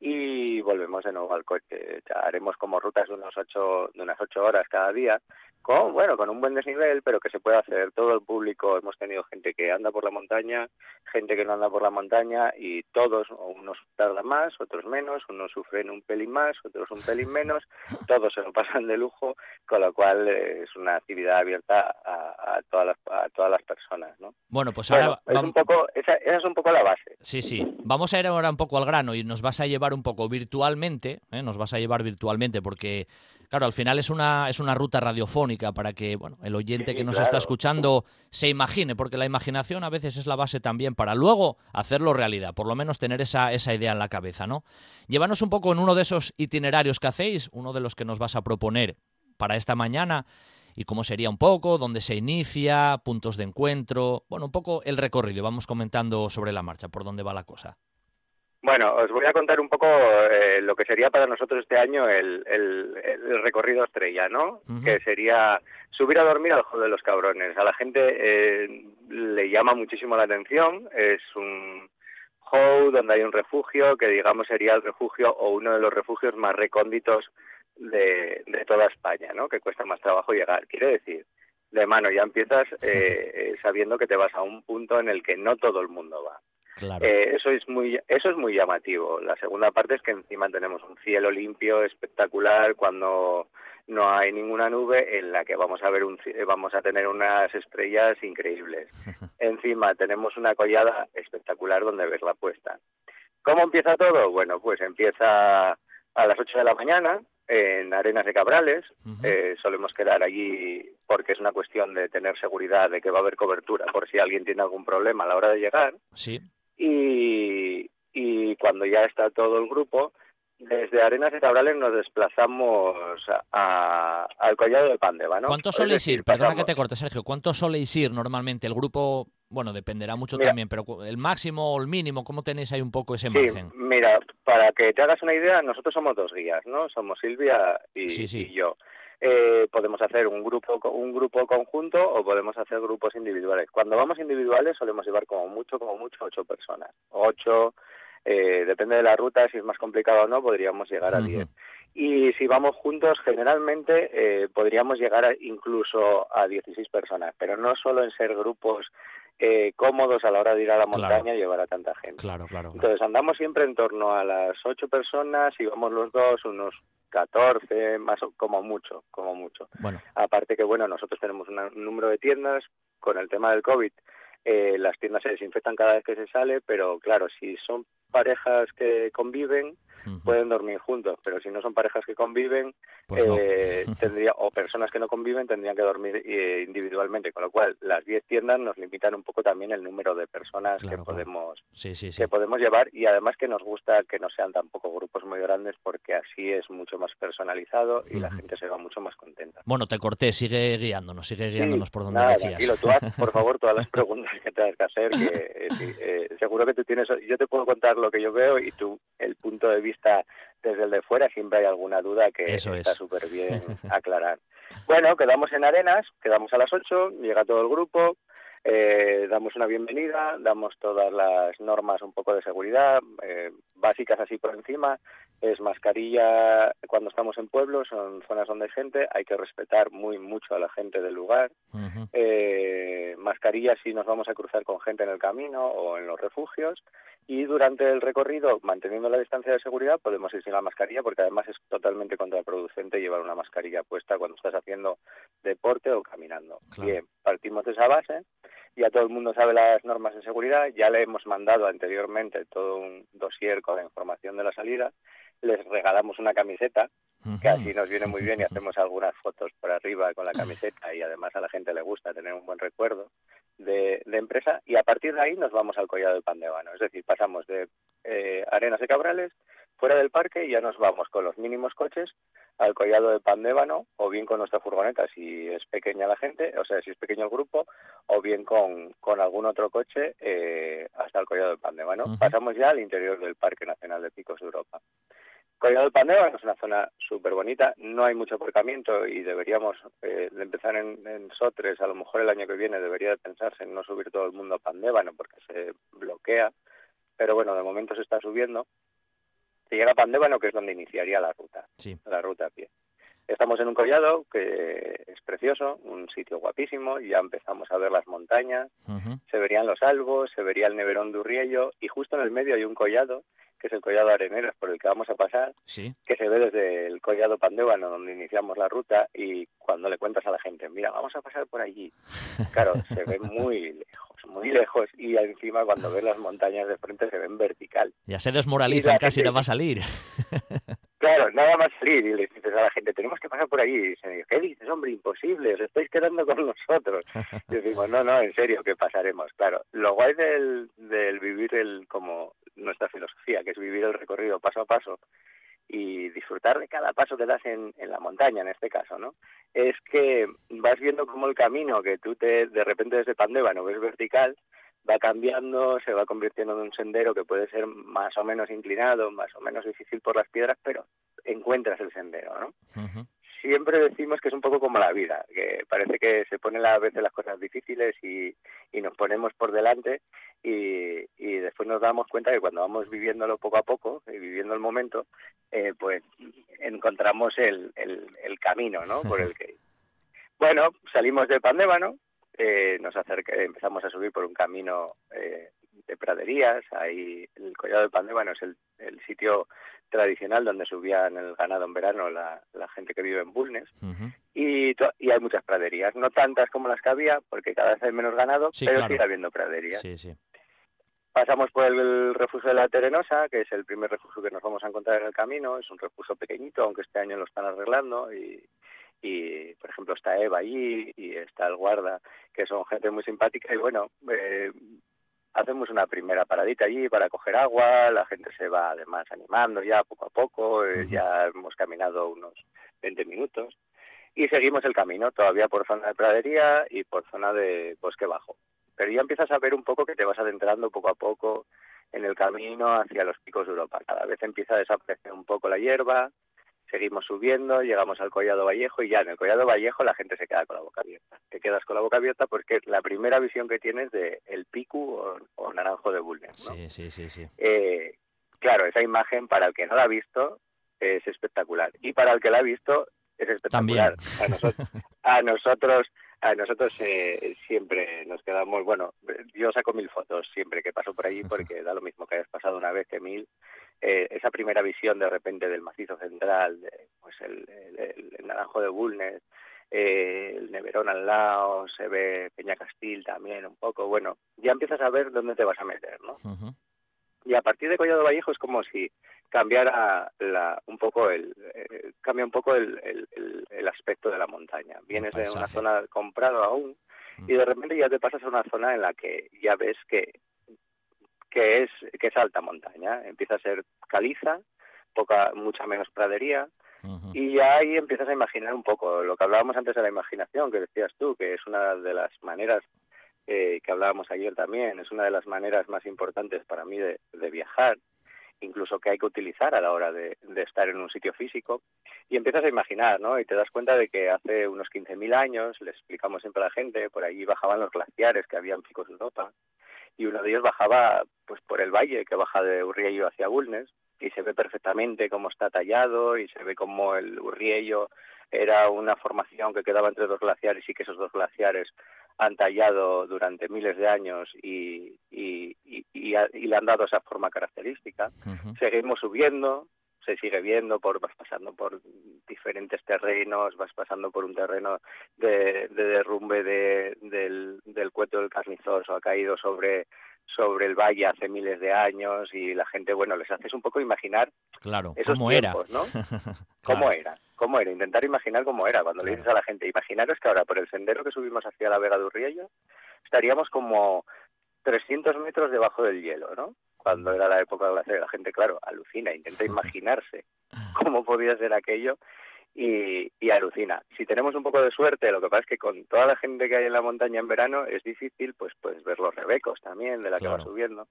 y volvemos de nuevo al coche haremos como rutas de unos ocho de unas ocho horas cada día con bueno con un buen desnivel pero que se puede hacer todo el público hemos tenido gente que anda por la montaña gente que no anda por la montaña y todos unos tardan más otros menos unos sufren un pelín más otros un pelín menos todos se lo pasan de lujo con lo cual eh, es una actividad abierta a, a todas las a todas las personas no Bueno, pues bueno, ahora es un poco esa, esa es un poco la base Sí, sí. Vamos a ir ahora un poco al grano y nos vas a llevar un poco virtualmente, ¿eh? nos vas a llevar virtualmente porque, claro, al final es una, es una ruta radiofónica para que bueno, el oyente Sí, que nos claro. está escuchando se imagine, porque la imaginación a veces es la base también para luego hacerlo realidad, por lo menos tener esa, esa idea en la cabeza, ¿no? Llévanos un poco en uno de esos itinerarios que hacéis, uno de los que nos vas a proponer para esta mañana y cómo sería un poco, dónde se inicia, puntos de encuentro, bueno, un poco el recorrido, vamos comentando sobre la marcha, por dónde va la cosa. Bueno, os voy a contar un poco eh, lo que sería para nosotros este año el, el- el recorrido estrella, ¿no? Que sería subir a dormir al juego de los cabrones. A la gente eh, le llama muchísimo la atención. Es un show donde hay un refugio que, digamos, sería el refugio o uno de los refugios más recónditos de, de toda España, ¿no? Que cuesta más trabajo llegar. Quiere decir, de mano ya empiezas eh, eh, sabiendo que te vas a un punto en el que no todo el mundo va. Claro. Eh, eso es muy eso es muy llamativo. La segunda parte es que encima tenemos un cielo limpio, espectacular, cuando no hay ninguna nube, en la que vamos a ver un eh, vamos a tener unas estrellas increíbles. Encima tenemos una collada espectacular donde ver la puesta. ¿Cómo empieza todo? Bueno, pues empieza a las 8 de la mañana en Arenas de Cabrales. Eh, solemos quedar allí porque es una cuestión de tener seguridad de que va a haber cobertura por si alguien tiene algún problema a la hora de llegar Sí. Y, y cuando ya está todo el grupo, desde Arenas de nos desplazamos a- al Collado de Pandeva, ¿no? ¿Cuántos soléis decir, ir? Perdona que te corte, Sergio. ¿Cuántos soléis ir normalmente? El grupo, bueno, dependerá mucho Mira. también, pero el máximo o el mínimo, ¿cómo tenéis ahí un poco ese Sí, margen? mira, para que te hagas una idea, nosotros somos dos guías, ¿no? Somos Silvia y, Sí, sí. y yo. Eh, podemos hacer un grupo un grupo conjunto o podemos hacer grupos individuales. Cuando vamos individuales solemos llevar como mucho, como mucho, ocho personas. Ocho, eh, depende de la ruta, si es más complicado o no, podríamos llegar a diez. Y si vamos juntos, generalmente eh, podríamos llegar a- incluso a 16 personas, pero no solo en ser grupos eh, cómodos a la hora de ir a la Claro. montaña y llevar a tanta gente. Claro, claro. claro. Entonces andamos siempre en torno a las ocho personas y vamos los dos unos 14, más o- como mucho, como mucho. Bueno, Aparte que bueno, nosotros tenemos una- un número de tiendas con el tema del COVID. eh, las tiendas se desinfectan cada vez que se sale, pero claro, si son parejas que conviven, pueden dormir juntos, pero si no son parejas que conviven, pues no. eh, tendría o personas que no conviven tendrían que dormir eh, individualmente, con lo cual las 10 tiendas nos limitan un poco también el número de personas Claro, que claro. podemos Sí, sí, sí. que podemos llevar y además que nos gusta que no sean tampoco grupos muy grandes porque así es mucho más personalizado y la gente se va mucho más contenta. Bueno, te corté, sigue guiándonos, sigue guiándonos por donde nada, decías. tranquilo, tú haz, por favor, todas las preguntas que tengas que hacer, que eh, eh, seguro que tú tienes, yo te puedo contar lo que yo veo y tú, el punto de vista desde el de fuera, siempre hay alguna duda que Eso está es. súper bien aclarar. Bueno, quedamos en Arenas, quedamos a las 8, llega todo el grupo, eh, damos una bienvenida, damos todas las normas un poco de seguridad, eh, básicas así por encima, es mascarilla cuando estamos en pueblos, son zonas donde hay gente, hay que respetar muy mucho a la gente del lugar, eh, mascarilla si nos vamos a cruzar con gente en el camino o en los refugios y durante el recorrido, manteniendo la distancia de seguridad, podemos ir sin la mascarilla porque además es totalmente contraproducente llevar una mascarilla puesta cuando estás haciendo deporte o caminando. Claro. Bien, partimos de esa base, ya todo el mundo sabe las normas de seguridad, ya le hemos mandado anteriormente todo un dossier con la información de la salida, les regalamos una camiseta que así nos viene muy bien y hacemos algunas fotos por arriba con la camiseta y además a la gente le gusta tener un buen recuerdo de, de empresa y a partir de ahí nos vamos al collado de Pandevano, es decir, pasamos de eh, Arenas de Cabrales fuera del parque y ya nos vamos con los mínimos coches al collado de Pandébano o bien con nuestra furgoneta si es pequeña la gente, o sea, si es pequeño el grupo, o bien con, con algún otro coche eh, hasta el collado de Pandébano. Ujú. Pasamos ya al interior del Parque Nacional de Picos de Europa. Collado de Pandébano es una zona súper bonita, no hay mucho aparcamiento y deberíamos eh, de empezar en, en Sotres, a lo mejor el año que viene debería de pensarse en no subir todo el mundo a Pandébano porque se bloquea, pero bueno, de momento se está subiendo. Se llega a Pandébano, que es donde iniciaría la ruta Sí. la ruta a pie. Estamos en un collado que es precioso, un sitio guapísimo, ya empezamos a ver las montañas, se verían los albos, se vería el Neverón de Urriello y justo en el medio hay un collado, que es el collado Areneras por el que vamos a pasar, Sí. que se ve desde el collado Pandébano donde iniciamos la ruta y cuando le cuentas a la gente, mira, vamos a pasar por allí, claro, se ve muy lejos, muy lejos y encima cuando ves las montañas de frente se ven vertical. Ya se desmoralizan casi, gente- no va a salir. Claro, nada más salir y le dices a la gente, tenemos que pasar por allí. Y dicen, ¿qué dices, hombre? Imposible, os estáis quedando con nosotros. Y decimos, no, no, en serio, que pasaremos. Claro, lo guay del, del vivir el como nuestra filosofía, que es vivir el recorrido paso a paso y disfrutar de cada paso que das en, en la montaña, en este caso, ¿no? Es que vas viendo cómo el camino que tú te, de repente desde Pandébano ves vertical, va cambiando, se va convirtiendo en un sendero que puede ser más o menos inclinado, más o menos difícil por las piedras, pero encuentras el sendero, ¿no? Siempre decimos que es un poco como la vida, que parece que se ponen a veces las cosas difíciles y, y nos ponemos por delante y, y después nos damos cuenta que cuando vamos viviéndolo poco a poco y viviendo el momento, eh, pues encontramos el, el, el camino, ¿no? Por el que. Bueno, salimos de Pandébano, eh, nos acerca, empezamos a subir por un camino eh, de praderías, ahí el collado de Pandébano es el, el sitio tradicional donde subían el ganado en verano la, la gente que vive en Bulnes y, y hay muchas praderías, no tantas como las que había porque cada vez hay menos ganado, Sí, pero claro. sigue habiendo praderías. Sí, sí. Pasamos por el refugio de la Terenosa, que es el primer refugio que nos vamos a encontrar en el camino. Es un refugio pequeñito, aunque este año lo están arreglando. Y, y por ejemplo, está Eva allí y está el guarda, que son gente muy simpática. Y bueno, eh, hacemos una primera paradita allí para coger agua. La gente se va además animando ya poco a poco. eh. Ya hemos caminado unos 20 minutos. Y seguimos el camino, todavía por zona de pradería y por zona de bosque bajo pero ya empiezas a ver un poco que te vas adentrando poco a poco en el camino hacia los picos de Europa. Cada vez empieza a desaparecer un poco la hierba, seguimos subiendo, llegamos al Collado Vallejo y ya en el Collado Vallejo la gente se queda con la boca abierta. Te quedas con la boca abierta porque es la primera visión que tienes de el Picu o, o Naranjo de Bulnes, ¿no? Sí, sí, sí, sí. Eh, claro, esa imagen para el que no la ha visto es espectacular y para el que la ha visto es espectacular. A, nosotros, a nosotros, a nosotros eh, siempre nos quedamos, bueno, yo saco mil fotos siempre que paso por allí porque da lo mismo que hayas pasado una vez que mil. Eh, esa primera visión de repente del macizo central, de, pues el, el- el naranjo de Bulnes, eh, el Neverón al lado, se ve Peña Castil también un poco, bueno, ya empiezas a ver dónde te vas a meter, ¿no? Y a partir de Collado Vallejo es como si cambiara la, un poco el eh, cambia un poco el, el, aspecto de la montaña. Vienes de una zona comprado aún y de repente ya te pasas a una zona en la que ya ves que que es que es alta montaña. Empieza a ser caliza, poca mucha menos pradería y ya ahí empiezas a imaginar un poco lo que hablábamos antes de la imaginación, que decías tú, que es una de las maneras eh, que hablábamos ayer también, es una de las maneras más importantes para mí de, de viajar, incluso que hay que utilizar a la hora de, de estar en un sitio físico, y empiezas a imaginar, ¿no? Y te das cuenta de que hace unos 15.000 años, le explicamos siempre a la gente, por allí bajaban los glaciares que había en Picos de Europa, y uno de ellos bajaba pues por el valle que baja de Urriello hacia Bulnes, y se ve perfectamente cómo está tallado, y se ve cómo el Urriello era una formación que quedaba entre dos glaciares y que esos dos glaciares han tallado durante miles de años y, y, y, y ha- y le han dado esa forma característica. Seguimos subiendo, se sigue viendo, por, vas pasando por diferentes terrenos, vas pasando por un terreno de, de derrumbe de, del, del cueto del carnizoso, ha caído sobre sobre el valle hace miles de años y la gente, bueno, les haces un poco imaginar Claro, esos ¿cómo era? tiempos, ¿no? ¿Cómo era? ¿Cómo era? Intentar imaginar cómo era. Cuando le dices a la gente, imaginaros que ahora por el sendero que subimos hacia la Vega de Urriello, estaríamos como 300 metros debajo del hielo, ¿no? Cuando era la época glacial, la gente, claro, alucina, intenta imaginarse cómo podía ser aquello y, y alucina. Si tenemos un poco de suerte, lo que pasa es que con toda la gente que hay en la montaña en verano es difícil, pues, pues ver los rebecos también de la que va subiendo.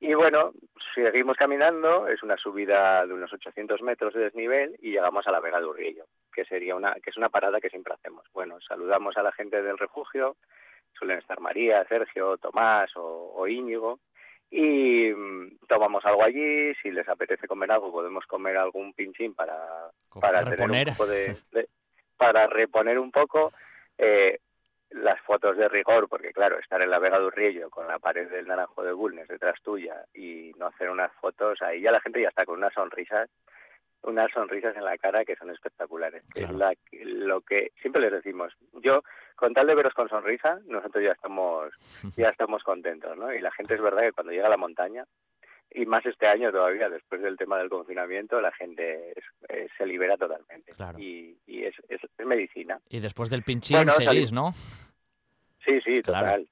Y bueno, seguimos caminando, es una subida de unos 800 metros de desnivel y llegamos a la Vega de Urriello, que sería una que es una parada que siempre hacemos. Bueno, saludamos a la gente del refugio, suelen estar María, Sergio, Tomás o, o Íñigo y mm, tomamos algo allí, si les apetece comer algo podemos comer algún pinchín para para reponer. tener un poco de, de- para reponer un poco eh, las fotos de rigor, porque claro, estar en la Vega de Urriello con la pared del Naranjo de Bulnes detrás tuya y no hacer unas fotos, ahí ya la gente ya está con unas sonrisas, unas sonrisas en la cara que son espectaculares. es la- lo que siempre les decimos, yo con tal de veros con sonrisa, nosotros ya estamos, ya estamos contentos, ¿no? Y la gente es verdad que cuando llega a la montaña, y más este año todavía, después del tema del confinamiento, la gente es- eh, se libera totalmente. Claro. Y, y es, es, medicina. Y después del pinchín Bueno, seguís, ¿no? Sí, sí, Claro.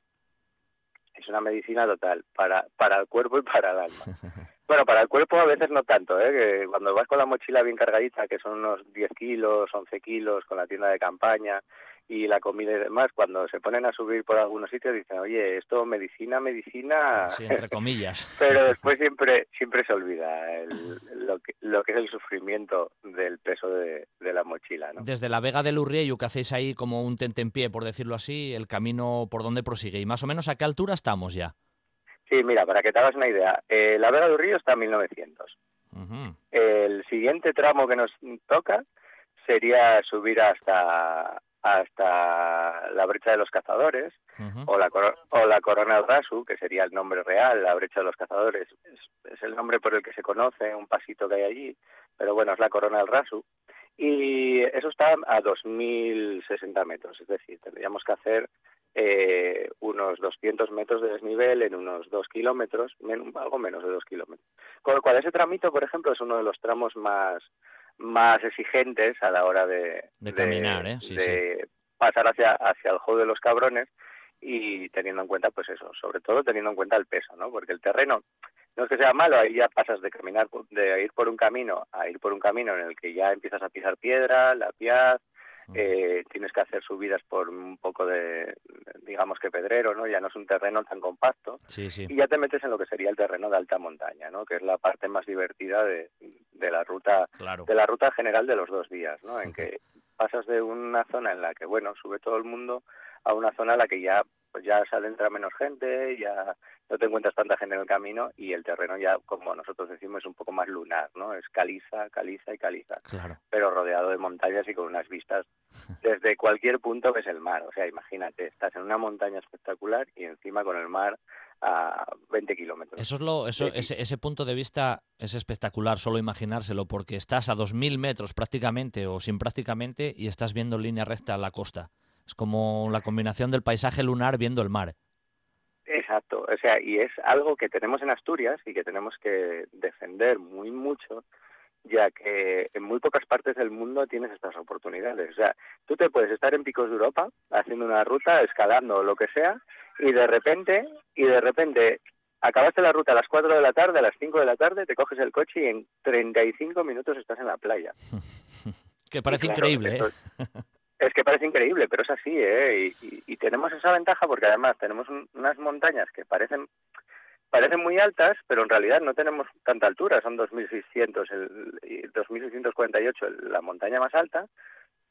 Es una medicina total para, para el cuerpo y para el alma. Bueno, para el cuerpo a veces no tanto, ¿eh? Que cuando vas con la mochila bien cargadita, que son unos 10 kilos, 11 kilos, con la tienda de campaña y la comida y demás, cuando se ponen a subir por algunos sitios dicen, oye, esto medicina, medicina... Sí, entre comillas. Pero después siempre siempre se olvida el- lo, que, lo que es el sufrimiento del peso de, de la mochila, ¿no? Desde la Vega del Urriello, que hacéis ahí como un tentempié, por decirlo así, el camino por donde prosigue. ¿Y más o menos a qué altura estamos ya? Sí, mira, para que te hagas una idea, eh, la Vega del Río está a 1900. Ujú. El siguiente tramo que nos toca sería subir hasta hasta la brecha de los cazadores o la o la corona del Rasu, que sería el nombre real, la brecha de los cazadores es, es el nombre por el que se conoce, un pasito que hay allí, pero bueno, es la corona del Rasu. Y eso está a 2.060 metros, es decir, tendríamos que hacer eh, unos 200 metros de desnivel en unos 2 kilómetros, men- algo menos de 2 kilómetros. Con lo cual, ese tramito, por ejemplo, es uno de los tramos más más exigentes a la hora de, De caminar, ¿eh? Sí, de pasar hacia, hacia el juego de los cabrones y teniendo en cuenta, pues eso, sobre todo teniendo en cuenta el peso, ¿no? Porque el terreno no es que sea malo, ahí ya pasas de caminar, de ir por un camino a ir por un camino en el que ya empiezas a pisar piedra, la piaz, eh, tienes que hacer subidas por un poco de, digamos que pedrero, ¿no? Ya no es un terreno tan compacto. Sí, sí. Y ya te metes en lo que sería el terreno de alta montaña, ¿no? Que es la parte más divertida de, de la ruta Claro. de la ruta general de los dos días, ¿no? En que pasas de una zona en la que, bueno, sube todo el mundo a una zona en la que ya pues ya se adentra menos gente, ya no te encuentras tanta gente en el camino y el terreno ya, como nosotros decimos, es un poco más lunar, ¿no? Es caliza, caliza y caliza, Claro. pero rodeado de montañas y con unas vistas desde cualquier punto ves el mar. O sea, imagínate, estás en una montaña espectacular y encima con el mar a 20 kilómetros. Eso es lo, eso, ese, ese punto de vista es espectacular, solo imaginárselo, porque estás a 2.000 metros prácticamente o sin prácticamente y estás viendo en línea recta la costa. Es como la combinación del paisaje lunar viendo el mar. Exacto, o sea, y es algo que tenemos en Asturias y que tenemos que defender muy mucho, ya que en muy pocas partes del mundo tienes estas oportunidades. O sea, tú te puedes estar en Picos de Europa haciendo una ruta, escalando o lo que sea, y de repente, y de repente acabaste la ruta a las 4 de la tarde, a las 5 de la tarde, te coges el coche y en 35 minutos estás en la playa. Que parece claro, increíble, ¿eh? esto- Es que parece increíble, pero es así, ¿eh? Y, tenemos esa ventaja porque además tenemos un- unas montañas que parecen parecen muy altas, pero en realidad no tenemos tanta altura, son 2.600, el, y 2.648 el- la montaña más alta,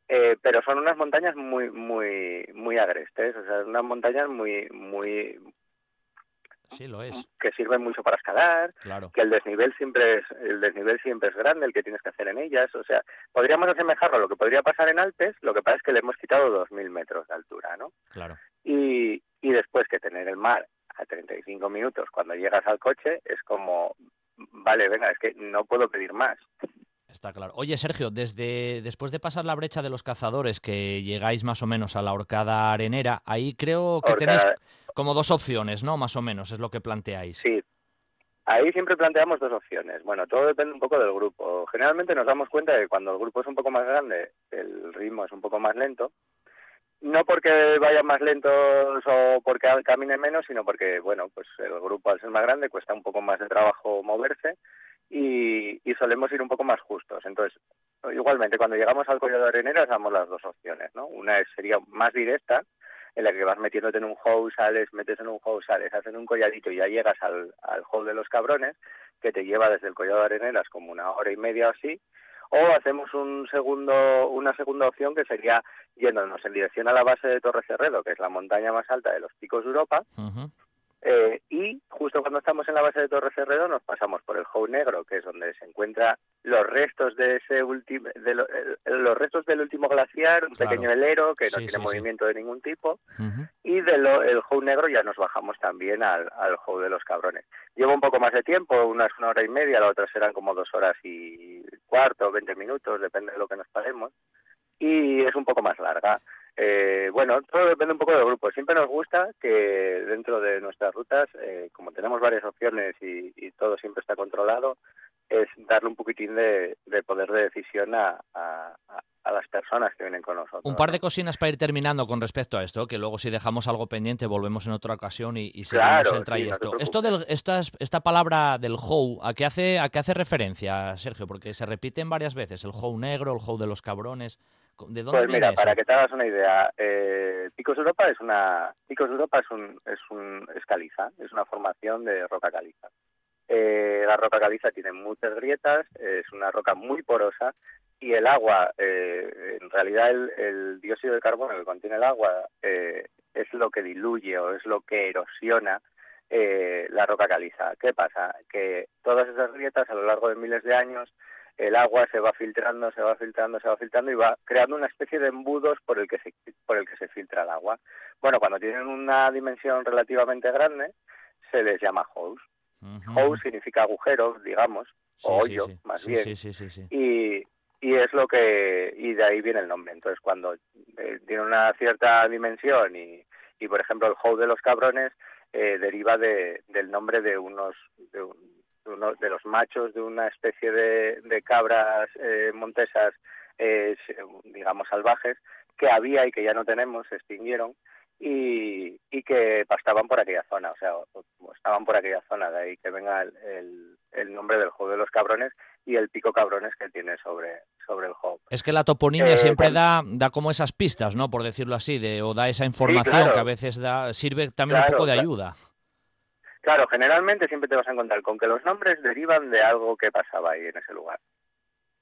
eh, pero son unas montañas muy muy muy agrestes, o sea, unas montañas muy muy Sí, lo es, que sirven mucho para escalar, claro. que el desnivel siempre es el desnivel siempre es grande el que tienes que hacer en ellas o sea podríamos asemejarlo a lo que podría pasar en Alpes lo que pasa es que le hemos quitado 2.000 metros de altura no Claro. y y después que tener el mar a 35 minutos cuando llegas al coche es como vale venga es que no puedo pedir más Está claro. Oye, Sergio, desde después de pasar la brecha de los cazadores, que llegáis más o menos a la horcada arenera, ahí creo que Horcada- tenéis como dos opciones, ¿no? Más o menos, es lo que planteáis. sí Ahí siempre planteamos dos opciones. Bueno, todo depende un poco del grupo. Generalmente nos damos cuenta de que cuando el grupo es un poco más grande, el ritmo es un poco más lento. No porque vayan más lentos o porque caminen menos, sino porque, bueno, pues el grupo al ser más grande cuesta un poco más de trabajo moverse y, y solemos ir un poco más justos. Entonces, igualmente, cuando llegamos al Collado de Areneras damos las dos opciones, ¿no? Una sería más directa, en la que vas metiéndote en un hole, sales, metes en un hole, sales, haces un colladito y ya llegas al, al hole de los cabrones, que te lleva desde el Collado de Areneras como una hora y media o así, o hacemos un segundo, una segunda opción que sería yéndonos en dirección a la base de Torre Cerredo, que es la montaña más alta de los picos de Europa. Eh, y justo cuando estamos en la base de Torre Cerredo nos pasamos por el Hole Negro, que es donde se encuentran los restos de ese último, de lo- los restos del último glaciar, un Claro. pequeño helero que no tiene sí, sí. movimiento de ningún tipo, y del el Hole Negro ya nos bajamos también al, al de los Cabrones. Lleva un poco más de tiempo, una es una hora y media, la otra serán como dos horas y cuarto, veinte minutos, depende de lo que nos paremos, y es un poco más larga. Eh, bueno, todo depende un poco del grupo. Siempre nos gusta que dentro de nuestras rutas, eh, como tenemos varias opciones y, y todo siempre está controlado, es darle un poquitín de, de poder de decisión a, a- a- a las personas que vienen con nosotros. Un par de cosinas para ir terminando con respecto a esto, que luego si dejamos algo pendiente volvemos en otra ocasión y, y seguimos Claro, el sí, no te trayecto. esto del, esta, esta palabra del how, ¿a qué, hace, ¿a qué hace referencia, Sergio? Porque se repiten varias veces, el how negro, el how de los cabrones. ¿De dónde Pues viene mira, eso? para que te hagas una idea, eh, Picos Europa es una Picos Europa es un es un es caliza, es una formación de roca caliza. Eh, la roca caliza tiene muchas grietas, es una roca muy porosa y el agua, eh, en realidad el, el dióxido de carbono que contiene el agua eh, es lo que diluye o es lo que erosiona eh, la roca caliza. ¿Qué pasa? Que todas esas grietas a lo largo de miles de años el agua se va filtrando, se va filtrando, se va filtrando y va creando una especie de embudos por el que se por el que se filtra el agua. Bueno, cuando tienen una dimensión relativamente grande, se les llama holes. Ujú, Hole significa agujero, digamos, Sí, o hoyo, sí. más Sí, bien. Sí, sí. Y, y es lo que y de ahí viene el nombre. Entonces, cuando eh, tiene una cierta dimensión y, y por ejemplo, el hole de los cabrones eh, deriva de, del nombre de unos de, un- de uno- de los machos de una especie de, de cabras eh, montesas, eh, digamos salvajes, que había y que ya no tenemos, se extinguieron y, y que pastaban por aquella zona, o sea, estaban por aquella zona, de ahí que venga el, el- el nombre del juego de los cabrones y el pico cabrones que tiene sobre, sobre el juego. Es que la toponimia Eh, siempre da, da como esas pistas, ¿no? Por decirlo así, de, o da esa información claro. que a veces da, sirve también un poco de ayuda. Claro, generalmente siempre te vas a encontrar con que los nombres derivan de algo que pasaba ahí en ese lugar.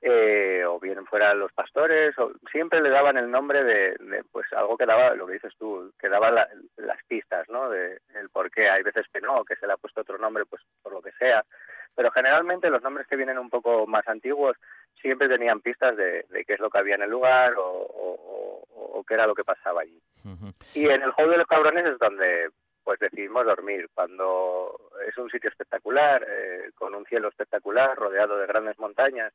Eh, o bien fueran los pastores, o siempre le daban el nombre de, de, pues algo que daba, lo que dices tú, que daba la- las pistas, ¿no? De el por qué. Hay veces que no, que se le ha puesto otro nombre, pues por lo que sea. Pero generalmente los nombres que vienen un poco más antiguos siempre tenían pistas de, de qué es lo que había en el lugar o, o- o- o qué era lo que pasaba allí. Y en el juego de los cabrones es donde pues decidimos dormir, cuando es un sitio espectacular, eh, con un cielo espectacular, rodeado de grandes montañas,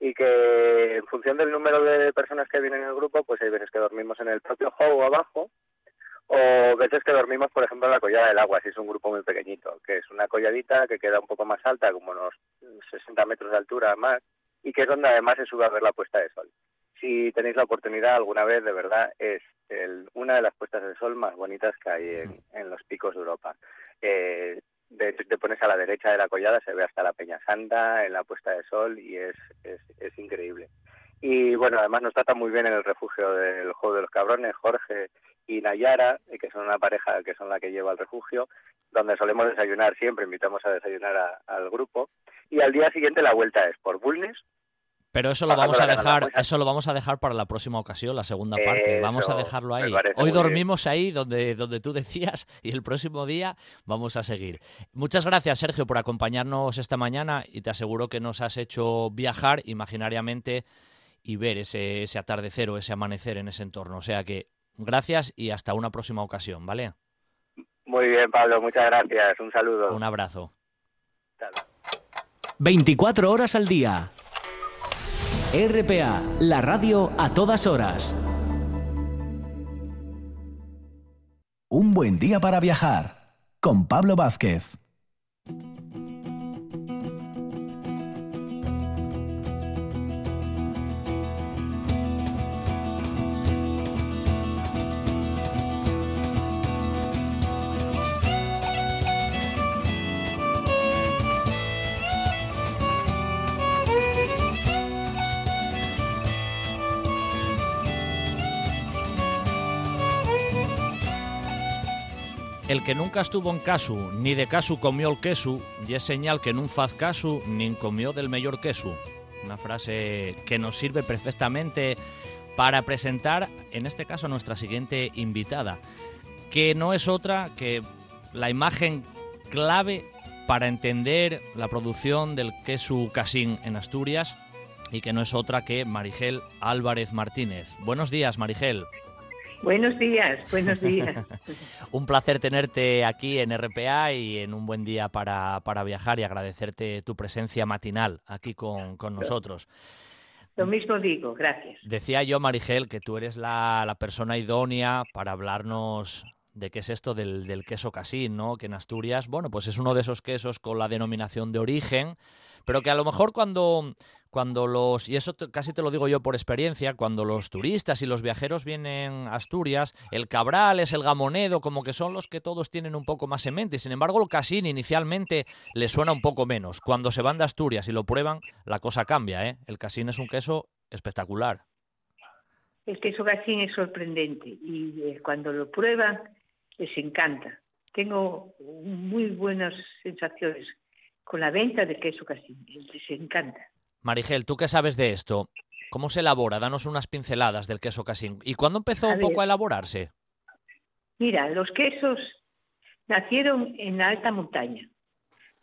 y que en función del número de personas que vienen en el grupo, pues hay veces que dormimos en el propio juego abajo, o veces que dormimos, por ejemplo, en la collada del agua, si es un grupo muy pequeñito, que es una colladita que queda un poco más alta, como unos 60 metros de altura más, y que es donde además se sube a ver la puesta de sol. Si tenéis la oportunidad alguna vez, de verdad, es el- una de las puestas de sol más bonitas que hay en, en los picos de Europa. Eh, de hecho, te pones a la derecha de la collada, se ve hasta la Peña Santa en la puesta de sol y es, es, es increíble. Y bueno, además nos trata muy bien en el refugio del Juego de los Cabrones, Jorge y Nayara, eh, que son una pareja que son la que lleva el refugio, donde solemos desayunar siempre, invitamos a desayunar a- al grupo. Y al día siguiente la vuelta es por Bulnes, Pero eso lo vamos a dejar, eso lo vamos a dejar para la próxima ocasión, la segunda parte. Vamos a dejarlo ahí. Hoy bien. dormimos ahí donde, donde tú decías y el próximo día vamos a seguir. Muchas gracias, Sergio, por acompañarnos esta mañana y te aseguro que nos has hecho viajar imaginariamente y ver ese, ese atardecer o ese amanecer en ese entorno. O sea que gracias y hasta una próxima ocasión, ¿vale? Muy bien, Pablo, muchas gracias. Un saludo. Un abrazo. Hasta luego. 24 horas al día. RPA, la radio a todas horas. Un buen día para viajar con Pablo Vázquez. El que nunca estuvo en casu, ni de casu comió el queso, y es señal que nun faz casu, ni comió del mejor queso. Una frase que nos sirve perfectamente para presentar, en este caso, a nuestra siguiente invitada, que no es otra que la imagen clave para entender la producción del queso casín en Asturias y que no es otra que Marigel Álvarez Martínez. Buenos días, Marigel. Buenos días, buenos días. Un placer tenerte aquí en RPA y en un buen día para, para viajar y agradecerte tu presencia matinal aquí con, con nosotros. Lo mismo digo, gracias. Decía yo, Marigel, que tú eres la, la persona idónea para hablarnos de qué es esto del, del queso casín, ¿no? Que en Asturias, bueno, pues es uno de esos quesos con la denominación de origen, pero que a lo mejor cuando, cuando los, y eso casi te lo digo yo por experiencia, cuando los turistas y los viajeros vienen a Asturias, el cabral es el gamonedo, como que son los que todos tienen un poco más en mente. Sin embargo, el casín inicialmente les suena un poco menos. Cuando se van de Asturias y lo prueban, la cosa cambia, ¿eh? El casín es un queso espectacular. El queso gasín es sorprendente y eh, cuando lo prueban les encanta. Tengo muy buenas sensaciones con la venta de queso gasín, les encanta. Marigel, ¿tú qué sabes de esto? ¿Cómo se elabora? Danos unas pinceladas del queso casín. ¿Y cuándo empezó A un poco a elaborarse? Mira, los quesos nacieron en la alta montaña,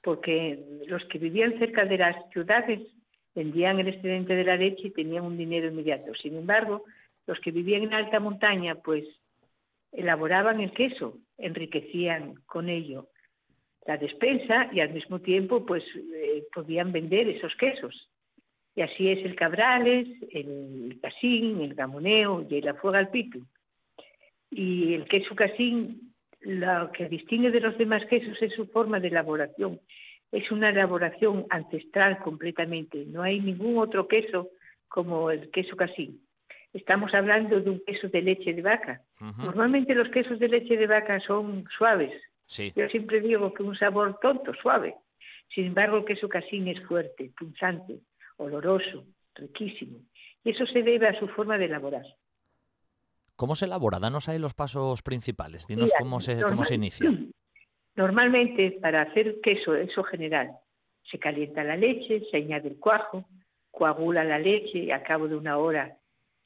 porque los que vivían cerca de las ciudades vendían el excedente de la leche y tenían un dinero inmediato. Sin embargo, los que vivían en alta montaña, pues elaboraban el queso, enriquecían con ello la despensa y al mismo tiempo, pues eh, podían vender esos quesos. Y así es el cabrales, el casín, el gamoneo y el afuega al pitu. Y el queso casín, lo que distingue de los demás quesos es su forma de elaboración. Es una elaboración ancestral completamente. No hay ningún otro queso como el queso casín. estamos hablando de un queso de leche de vaca. Normalmente los quesos de leche de vaca son suaves. Sí. Yo siempre digo que un sabor tonto, suave. Sin embargo, el queso casín es fuerte, punzante, oloroso, riquísimo. Y eso se debe a su forma de elaborar. ¿Cómo se elabora? Danos ahí los pasos principales. Dinos Mira, cómo se, cómo se inicia. Normalmente, para hacer queso, eso general, se calienta la leche, se añade el cuajo, coagula la leche y al cabo de una hora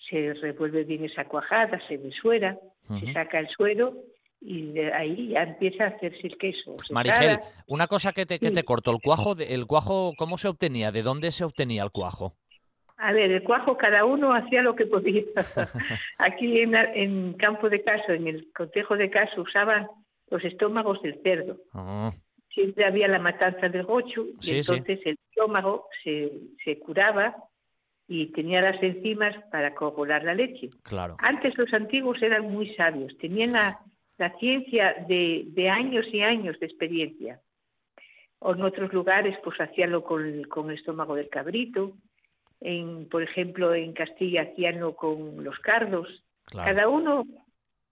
se revuelve bien esa cuajada, se desuera, Ujú. se saca el suero y de ahí ya empieza a hacerse el queso. o Marigel, una cosa que te, que te corto. El cuajo, de- el cuajo, ¿cómo se obtenía? ¿De dónde se obtenía el cuajo? A ver, el cuajo cada uno hacía lo que podía. Aquí en, en Campo de Caso, en el Consejo de Caso, usaban los estómagos del cerdo. Ah, Siempre había la matanza del gocho y Sí, sí. entonces el estómago se, se curaba y tenía las enzimas para coagular la leche. claro. Antes los antiguos eran muy sabios, tenían la, la ciencia de, de años y años de experiencia. O en otros lugares, pues hacíanlo con, con el estómago del cabrito. En, por ejemplo, en Castilla hacíanlo con los cardos. Claro. Cada uno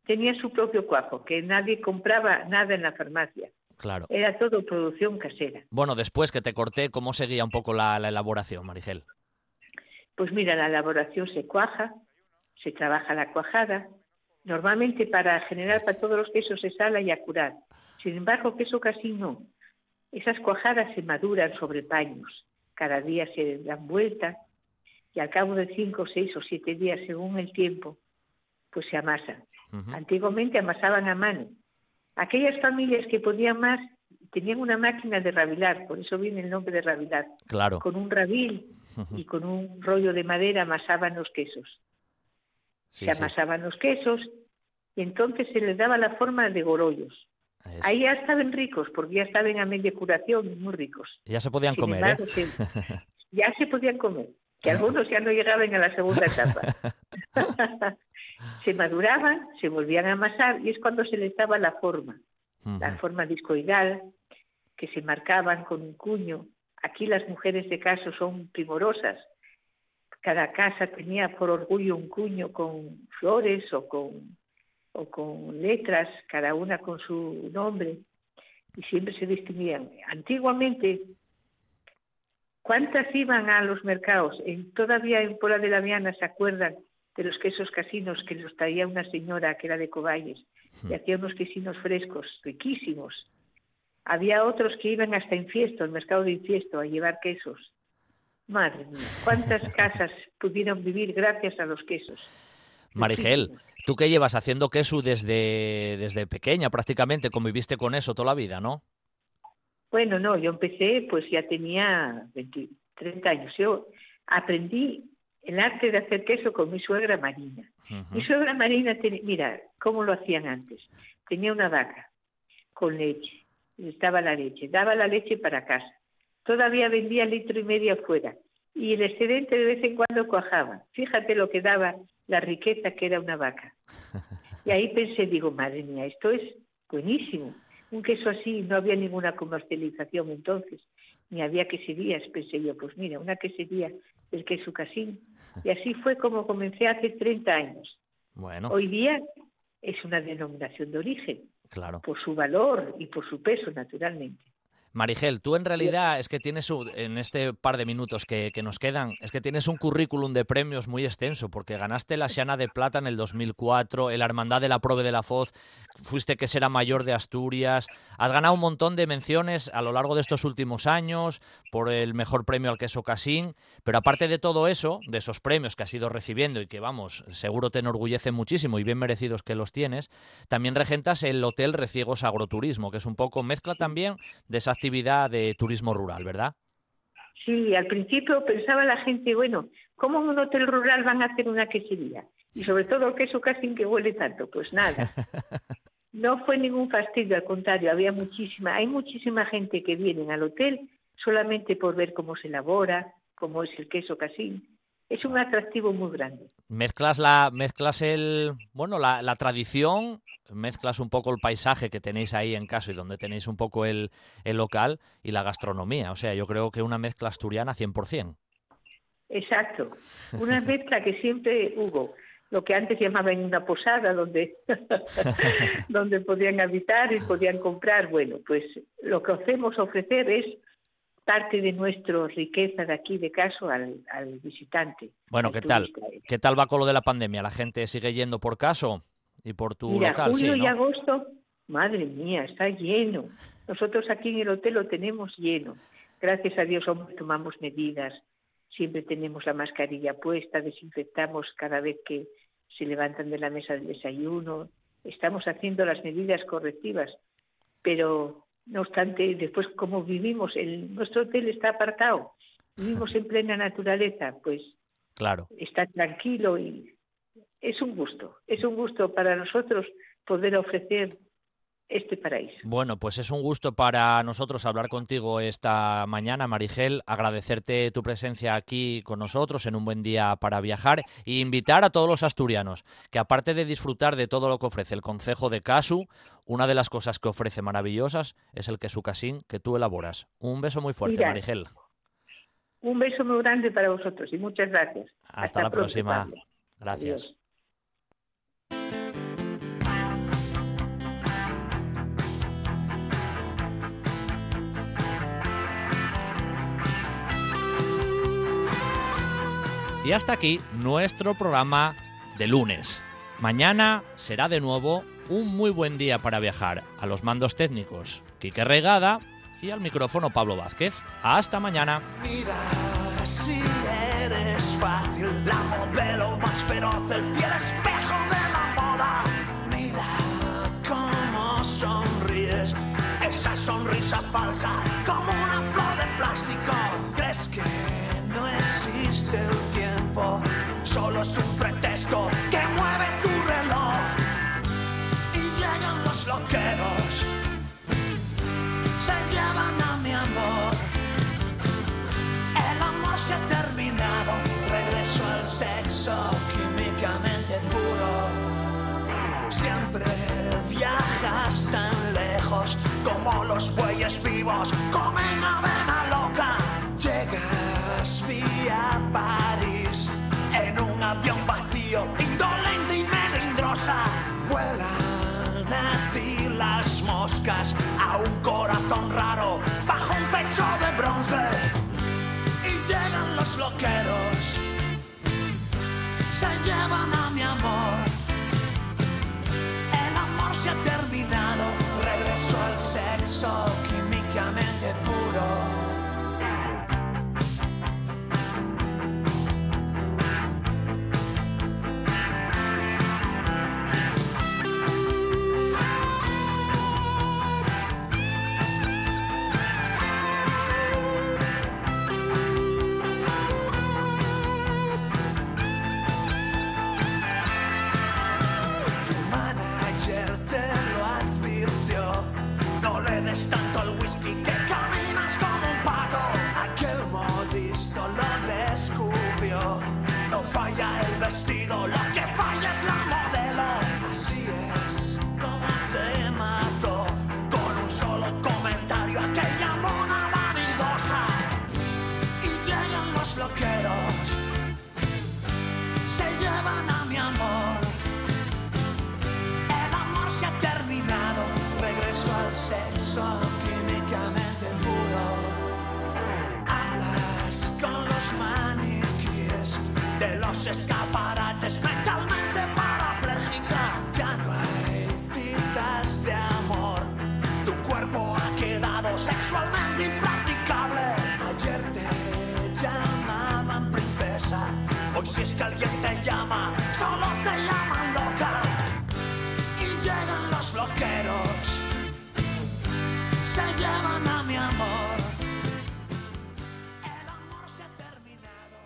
tenía su propio cuajo, que nadie compraba nada en la farmacia. Claro. Era todo producción casera. Bueno, después que te corté, ¿cómo seguía un poco la, la elaboración, Marigel? Pues mira, la elaboración se cuaja, se trabaja la cuajada. Normalmente para generar para todos los quesos se sala y a curar. Sin embargo, queso casi no. Esas cuajadas se maduran sobre paños. Cada día se dan vuelta y al cabo de cinco, seis o siete días, según el tiempo, pues se amasan. Antiguamente amasaban a mano. Aquellas familias que podían más tenían una máquina de rabilar, por eso viene el nombre de rabilar. Claro. Con un rabil y con un rollo de madera amasaban los quesos. Sí, se sí. amasaban los quesos y entonces se les daba la forma de gorollos. Eso. Ahí ya estaban ricos, porque ya estaban a media curación muy ricos. Ya se podían Sin comer, embargo, ¿eh? se- ya se podían comer, que algunos ya no llegaban a la segunda etapa. se maduraban, se volvían a amasar y es cuando se les daba la forma, la forma discoidal, que se marcaban con un cuño. Aquí las mujeres de caso son primorosas. Cada casa tenía por orgullo un cuño con flores o con, o con letras, cada una con su nombre, y siempre se distinguían. Antiguamente, ¿cuántas iban a los mercados? En, todavía en Pola de la Viana se acuerdan de los quesos casinos que los traía una señora que era de Coballes y hacía unos quesinos frescos, riquísimos. Había otros que iban hasta Infiesto, al mercado de Infiesto, a llevar quesos. Madre mía, ¿cuántas casas pudieron vivir gracias a los quesos? Marigel, tú que llevas haciendo queso desde, desde pequeña prácticamente, conviviste con eso toda la vida, ¿no? Bueno, no, yo empecé, pues ya tenía 20, 30 años. Yo aprendí el arte de hacer queso con mi suegra Marina. Mi suegra Marina, tenía, mira, cómo lo hacían antes. Tenía una vaca con leche, les daba la leche, daba la leche para casa. Todavía vendía litro y medio afuera. Y el excedente de vez en cuando cuajaba. Fíjate lo que daba la riqueza que era una vaca. Y ahí pensé, digo, madre mía, esto es buenísimo. Un queso así, no había ninguna comercialización entonces, ni había queserías. Pensé yo, pues mira, una quesería del queso casín. Y así fue como comencé hace 30 años. Bueno, Hoy día es una denominación de origen, claro. por su valor y por su peso, naturalmente. Marigel, tú en realidad es que tienes, un- en este par de minutos que, que nos quedan, es que tienes un currículum de premios muy extenso, porque ganaste la Xana de Plata en el 2004, el Hermandad de la Prove de la Foz, fuiste que será mayor de Asturias, has ganado un montón de menciones a lo largo de estos últimos años por el mejor premio al queso Casín, pero aparte de todo eso, de esos premios que has ido recibiendo y que vamos, seguro te enorgullecen muchísimo y bien merecidos que los tienes, también regentas el Hotel Reciegos Agroturismo, que es un poco mezcla también de esa actividad de turismo rural, ¿verdad? Sí, al principio pensaba la gente, bueno, ¿cómo en un hotel rural van a hacer una quesería? Y sobre todo el queso casín que huele tanto. Pues nada, no fue ningún fastidio, al contrario, había muchísima, hay muchísima gente que viene al hotel solamente por ver cómo se elabora, cómo es el queso casín. Es un atractivo muy grande. Mezclas la, mezclas el, bueno, la, la tradición, mezclas un poco el paisaje que tenéis ahí en caso y donde tenéis un poco el, el local y la gastronomía. O sea, yo creo que una mezcla asturiana 100%. Exacto. Una mezcla que siempre hubo. Lo que antes llamaban una posada, donde, donde podían habitar y podían comprar. Bueno, pues lo que hacemos ofrecer es parte de nuestra riqueza de aquí de caso al, al visitante. Bueno, al ¿qué tal? ¿Qué tal va con lo de la pandemia? ¿La gente sigue yendo por caso y por tu Mira, local? julio sí, y agosto, madre mía, está lleno. Nosotros aquí en el hotel lo tenemos lleno. Gracias a Dios hombre, tomamos medidas. Siempre tenemos la mascarilla puesta, desinfectamos cada vez que se levantan de la mesa del desayuno. Estamos haciendo las medidas correctivas. Pero, no obstante, después como vivimos, el, nuestro hotel está apartado, vivimos en plena naturaleza, pues Claro. está tranquilo y es un gusto, es un gusto para nosotros poder ofrecer este paraíso. Bueno, pues es un gusto para nosotros hablar contigo esta mañana, Marigel, agradecerte tu presencia aquí con nosotros en un buen día para viajar e invitar a todos los asturianos que aparte de disfrutar de todo lo que ofrece el Concejo de Casu, una de las cosas que ofrece maravillosas es el queso casín que tú elaboras. Un beso muy fuerte, Marigel. Un beso muy grande para vosotros y muchas gracias. Hasta, la próxima. Gracias. Adiós. Y hasta aquí nuestro programa de lunes. Mañana será de nuevo un muy buen día para viajar. A los mandos técnicos, Quique Regada y al micrófono Pablo Vázquez. Hasta mañana. Mira si eres fácil, la modelo más feroz, el fiel espejo de la moda. Mira cómo sonríes, esa sonrisa falsa, que mueve tu reloj. Y llegan los loqueros, se llevan a mi amor. El amor se ha terminado, regreso al sexo químicamente puro. Siempre viajas tan lejos como los bueyes vivos, comen avena loca. Llegas vía avión indolente y melindrosa. Vuelan a ti las moscas a un corazón raro